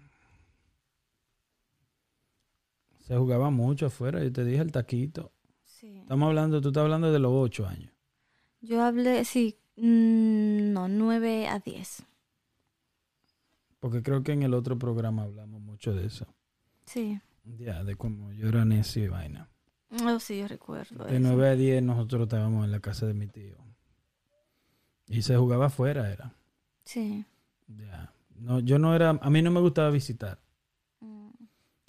se jugaba mucho afuera. Yo te dije el taquito. Sí. Estamos hablando, tú estás hablando de los ocho años. Yo hablé, sí, no, 9 a 10. Porque creo que en el otro programa hablamos mucho de eso. Sí. Ya, de cómo yo era necio y vaina. Oh, sí, yo recuerdo. De eso. 9 a 10 nosotros estábamos en la casa de mi tío. Y se jugaba afuera, era. Sí. Ya. No, yo no era, a mí no me gustaba visitar. Mm,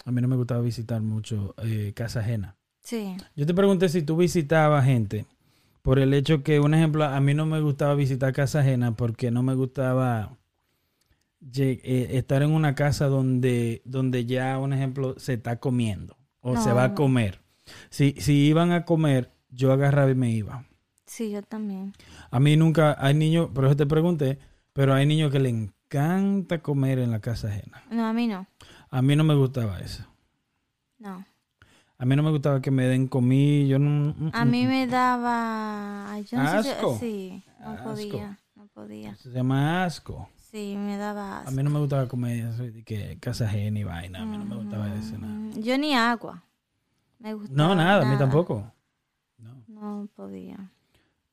A mí no me gustaba visitar mucho eh, casa ajena. Sí. Yo te pregunté si tú visitabas gente por el hecho que, un ejemplo, a mí no me gustaba visitar casa ajena porque no me gustaba eh, estar en una casa donde, donde ya, un ejemplo, se está comiendo o se va a comer. Si, si iban a comer, yo agarraba y me iba. Sí, yo también. A mí nunca, hay niños, por eso te pregunté, pero hay niños que le encanta comer en la casa ajena. No, a mí no. A mí no me gustaba eso. No. A mí no me gustaba que me den comida, yo no... mm, A mm, mí mm. me daba... yo no sé si- ¿Asco? Sí, no Asco. podía. No podía. Se llama asco. Sí, me daba A asco. mí no me gustaba comer eso de que casa ajena y vaina. A mí no me gustaba eso, nada. Yo ni agua. Me gustaba. No, nada, a mí tampoco. No. No podía.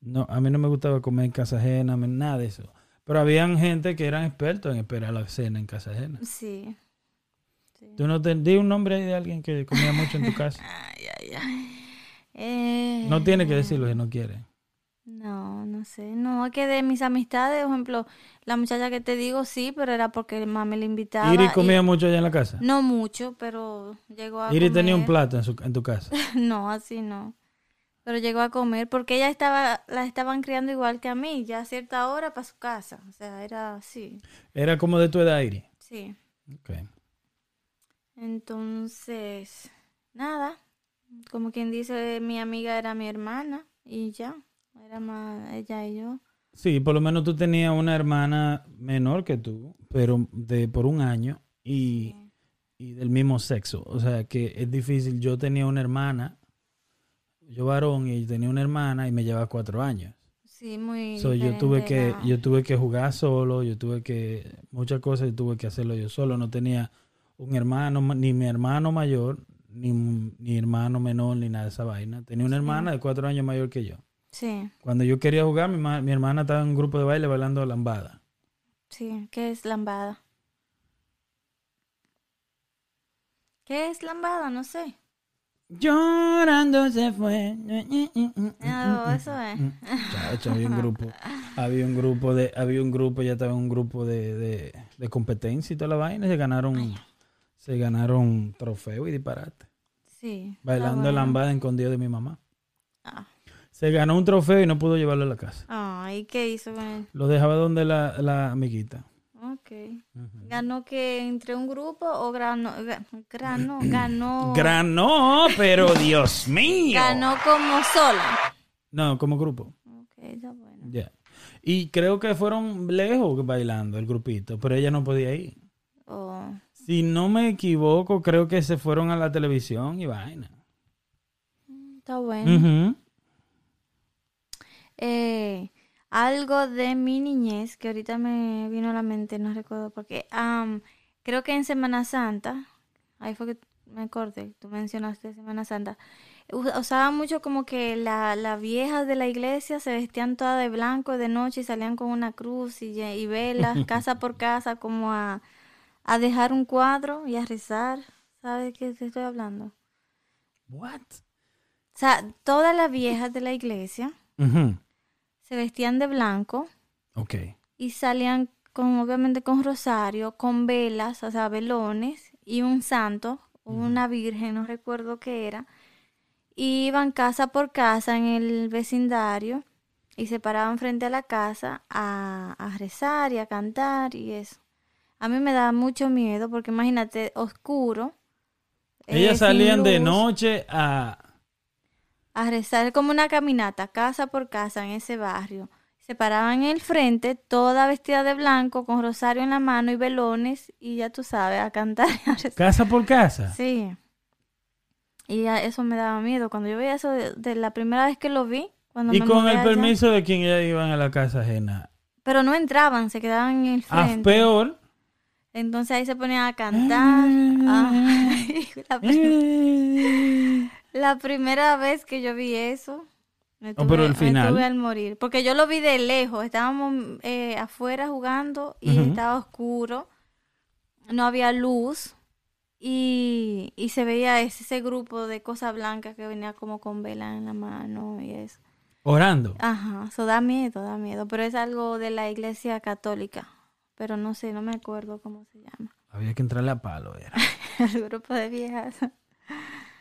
No, a mí no me gustaba comer en casa ajena, a nada de eso. Pero habían gente que eran expertos en esperar la cena en casa ajena. Sí. Sí. ¿Tú no te di un nombre de alguien que comía mucho en tu casa? Ay, ay, ay. Eh, No tiene que decirlo si no quiere. No, no sé. No, es que de mis amistades, por ejemplo, la muchacha que te digo, sí, pero era porque mamá le invitaba. ¿Iri y- comía mucho allá en la casa? No mucho, pero llegó a ¿Iri tenía un comer. plato en, su, en tu casa? No, así no. Pero llegó a comer porque ella estaba, la estaban criando igual que a mí, ya a cierta hora para su casa. O sea, era así. Era como de tu edad, Iri. Sí. Ok. Entonces, nada. Como quien dice, mi amiga era mi hermana y ya. Era más ella y yo. Sí, por lo menos tú tenías una hermana menor que tú, pero de por un año y, y del mismo sexo. O sea que es difícil. Yo tenía una hermana, yo varón, y tenía una hermana y me llevaba cuatro años. Sí, muy. So, yo tuve que la- yo tuve que jugar solo, yo tuve que muchas cosas yo tuve que hacerlo yo solo, no tenía un hermano ma- ni mi hermano mayor ni ni hermano menor ni nada de esa vaina. Tenía una hermana de cuatro años mayor que yo. Sí, Cuando yo quería jugar, mi, ma- mi hermana estaba en un grupo de baile bailando lambada. sí. ¿Qué es lambada? ¿Qué es lambada? No sé. Llorando se fue. No, eso es. Chacho, había un grupo, había un grupo de, había un grupo, ya estaba en un grupo de, de, de competencia y toda la vaina, y se ganaron, se ganaron trofeo y disparate. Sí. Bailando bueno. lambada escondido de mi mamá. Ah. Se ganó un trofeo y no pudo llevarlo a la casa. Ah, ¿y qué hizo con él? Lo dejaba donde la, la amiguita. Ok. ¿Ganó que entre un grupo o ganó? ga- Ganó, ganó. Granó, pero Dios mío. Ganó como sola. No, como grupo. Ok, está bueno. Ya. Y creo que fueron lejos bailando el grupito, pero ella no podía ir. Oh, Si no me equivoco, creo que se fueron a la televisión y vaina. está bueno. Eh, algo de mi niñez que ahorita me vino a la mente, no recuerdo porque am, creo que en Semana Santa, ahí fue que me acordé, tú mencionaste Semana Santa, u- usaban mucho como que la- las viejas de la iglesia se vestían todas de blanco de noche y salían con una cruz y, y velas casa por casa como a, a dejar un cuadro y a rezar. ¿Sabes de qué te estoy hablando? What? O sea, todas las viejas de la iglesia se vestían de blanco Ok. y salían con obviamente con rosario, con velas, o sea, velones y un santo, o una virgen, no recuerdo qué era. Y iban casa por casa en el vecindario y se paraban frente a la casa a, a rezar y a cantar y eso. A mí me daba mucho miedo porque imagínate, oscuro. eh, Ellas sin salían de noche a... a rezar como una caminata, casa por casa en ese barrio. Se paraban en el frente, toda vestida de blanco, con rosario en la mano y velones, y ya tú sabes, a cantar y a rezar. Casa por casa. Sí. Y ya eso me daba miedo. Cuando yo veía eso de, de la primera vez que lo vi, cuando Y me con el allá. permiso de quien ellas iban a la casa ajena. Pero no entraban, se quedaban en el Ah, frente. peor. Entonces ahí se ponían a cantar. Ay, la, la primera vez que yo vi eso, me Oh, pero tuve- me al morir. Porque yo lo vi de lejos. Estábamos eh, afuera jugando y estaba oscuro. No había luz. Y, y se veía ese, ese grupo de cosas blancas que venía como con vela en la mano y eso. Orando. Ajá, eso da miedo, da miedo. Pero es algo de la iglesia católica. Pero no sé, no me acuerdo cómo se llama. Había que entrarle a palo. Era. El grupo de viejas.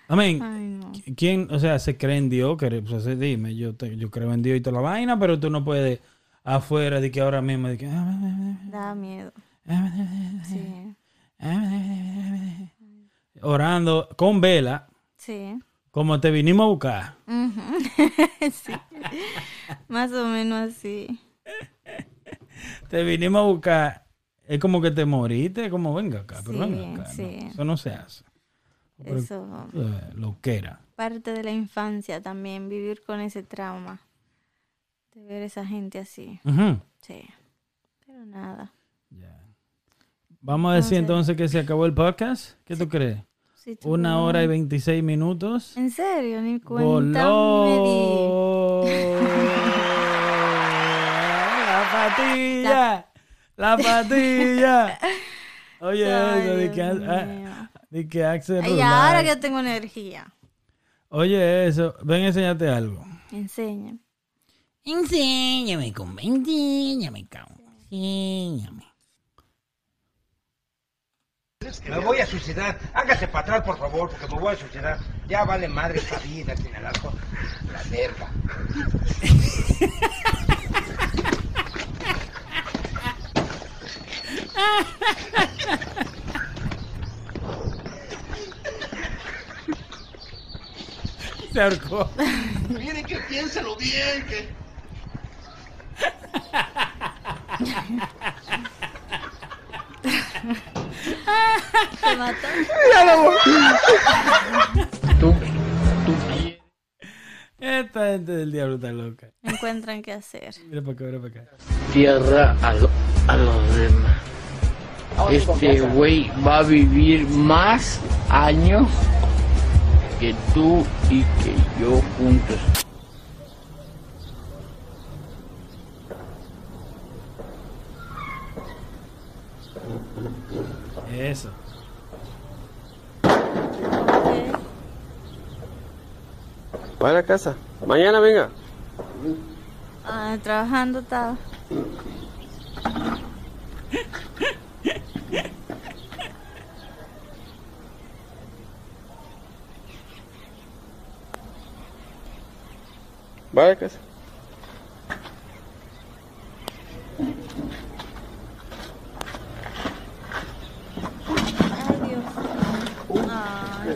Amén. Ay, no. ¿Quién, o sea, se cree en Dios? Que, pues, dime, yo, te- yo creo en Dios y toda la vaina, pero tú no puedes afuera de que ahora mismo de que... Da miedo. Sí. Orando con vela, Sí. Como te vinimos a buscar. Sí. Más o menos así. Te vinimos a buscar. Es como que te moriste, como venga acá, pero Sí, venga acá. no, eso no se hace. Pero, Eso, eh, lo que era. parte de la infancia también, vivir con ese trauma. De ver esa gente así. Sí. Pero nada. Ya. Vamos a decir Entonces- entonces que se acabó el podcast. ¿Qué tú crees? Sí, tú Una no- hora y 26 minutos. ¿En serio? Ni cuenta patilla. La patilla. Oye, Ay, eso de que, ah, que Axel Rulay. ahora que yo tengo energía. Oye, eso. Ven a enseñarte algo. Enseña. Enséñame, compa, enséñame, cabrón. Enséñame. Me voy a suicidar. Hágase para atrás, por favor, porque me voy a suicidar. Ya vale madre esta vida, tiene el asco. La verga. Se ahorcó. Miren que piénselo bien, que ¿Te mató? tú, tú. Esta gente del diablo está loca. Encuentran qué hacer. Mira para acá, mira para acá. Tierra a, lo- a los demás. Este güey va a vivir más años que tú y que yo juntos. Eso. Ok. Vaya a casa. Mañana venga. Ah, trabajando estaba. Vaya a casa. Ay, Dios. Ay.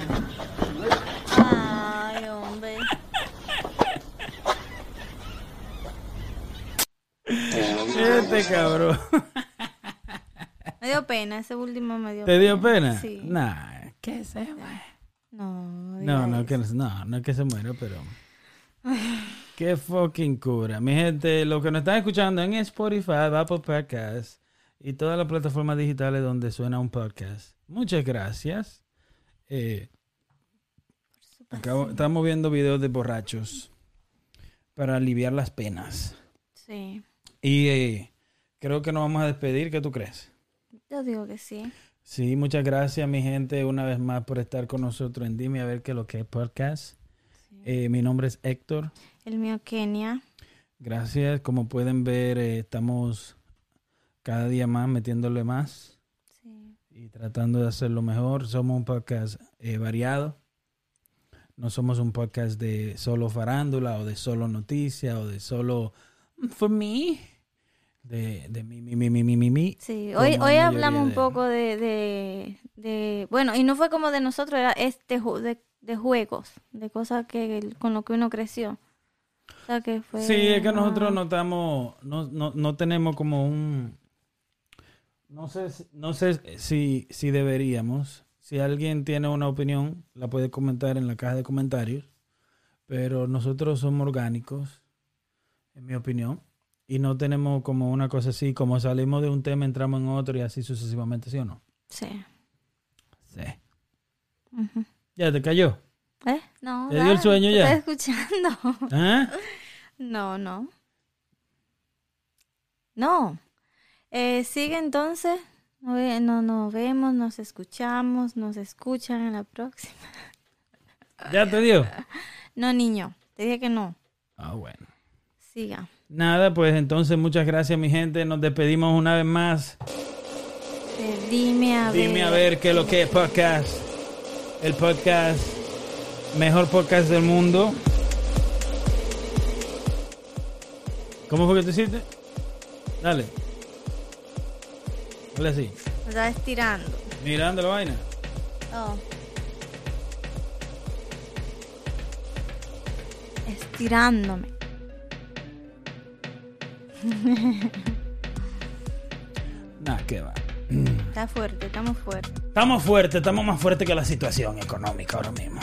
Ay, hombre. Este cabrón. Me dio pena, ese último me dio ¿Te dio pena? Sí. Nah, ¿qué se muere? No, No, no, que, no, no es que se muera, pero. Qué fucking cura. Mi gente, lo que nos están escuchando en Spotify, Apple Podcasts y todas las plataformas digitales donde suena un podcast. Muchas gracias. Eh, acabo- estamos viendo videos de borrachos para aliviar las penas. Sí, Y eh, creo que nos vamos a despedir. ¿Qué tú crees? yo digo que sí. Sí, muchas gracias, mi gente, una vez más por estar con nosotros en Dime a ver qué es lo que es podcast. Eh, mi nombre es Héctor. El mío Kenia. Gracias. Como pueden ver, eh, estamos cada día más metiéndole más Sí. y tratando de hacerlo mejor. Somos un podcast eh, variado. No somos un podcast de solo farándula o de solo noticias o de solo for me. De, de mi, mi, mi, mi, mi, mi, mi. Sí, hoy, hoy hablamos un poco de, de, de- bueno, y no fue como de nosotros, era este de, de juegos, de cosas que con lo que uno creció. Que fue Sí, es que nosotros no estamos, no, no, no tenemos como un, no sé, si- no sé si, si deberíamos. Si alguien tiene una opinión, la puede comentar en la caja de comentarios. Pero nosotros somos orgánicos, en mi opinión, y no tenemos como una cosa así, como salimos de un tema, entramos en otro y así sucesivamente, ¿sí o no? Sí. Sí. ¿Ya te cayó? ¿Eh? No. ¿Te dio el dale, sueño te ya? Estoy escuchando. ¿Ah? No, no. No. Eh, sigue entonces. No nos vemos, nos escuchamos, nos escuchan en la próxima. ¿Ya te dio? No, niño. Te dije que no. Ah, bueno. Siga. Nada, pues entonces muchas gracias mi gente. Nos despedimos una vez más. Eh, dime a ver. Dime a ver qué es lo que es podcast. El podcast, mejor podcast del mundo. ¿Cómo fue que te hiciste? Dale. Dale así. Me estaba estirando. Mirando la vaina. Oh. tirándome. Nada, que va. Está fuerte, estamos fuertes. Estamos fuertes, estamos más fuertes que la situación económica ahora mismo.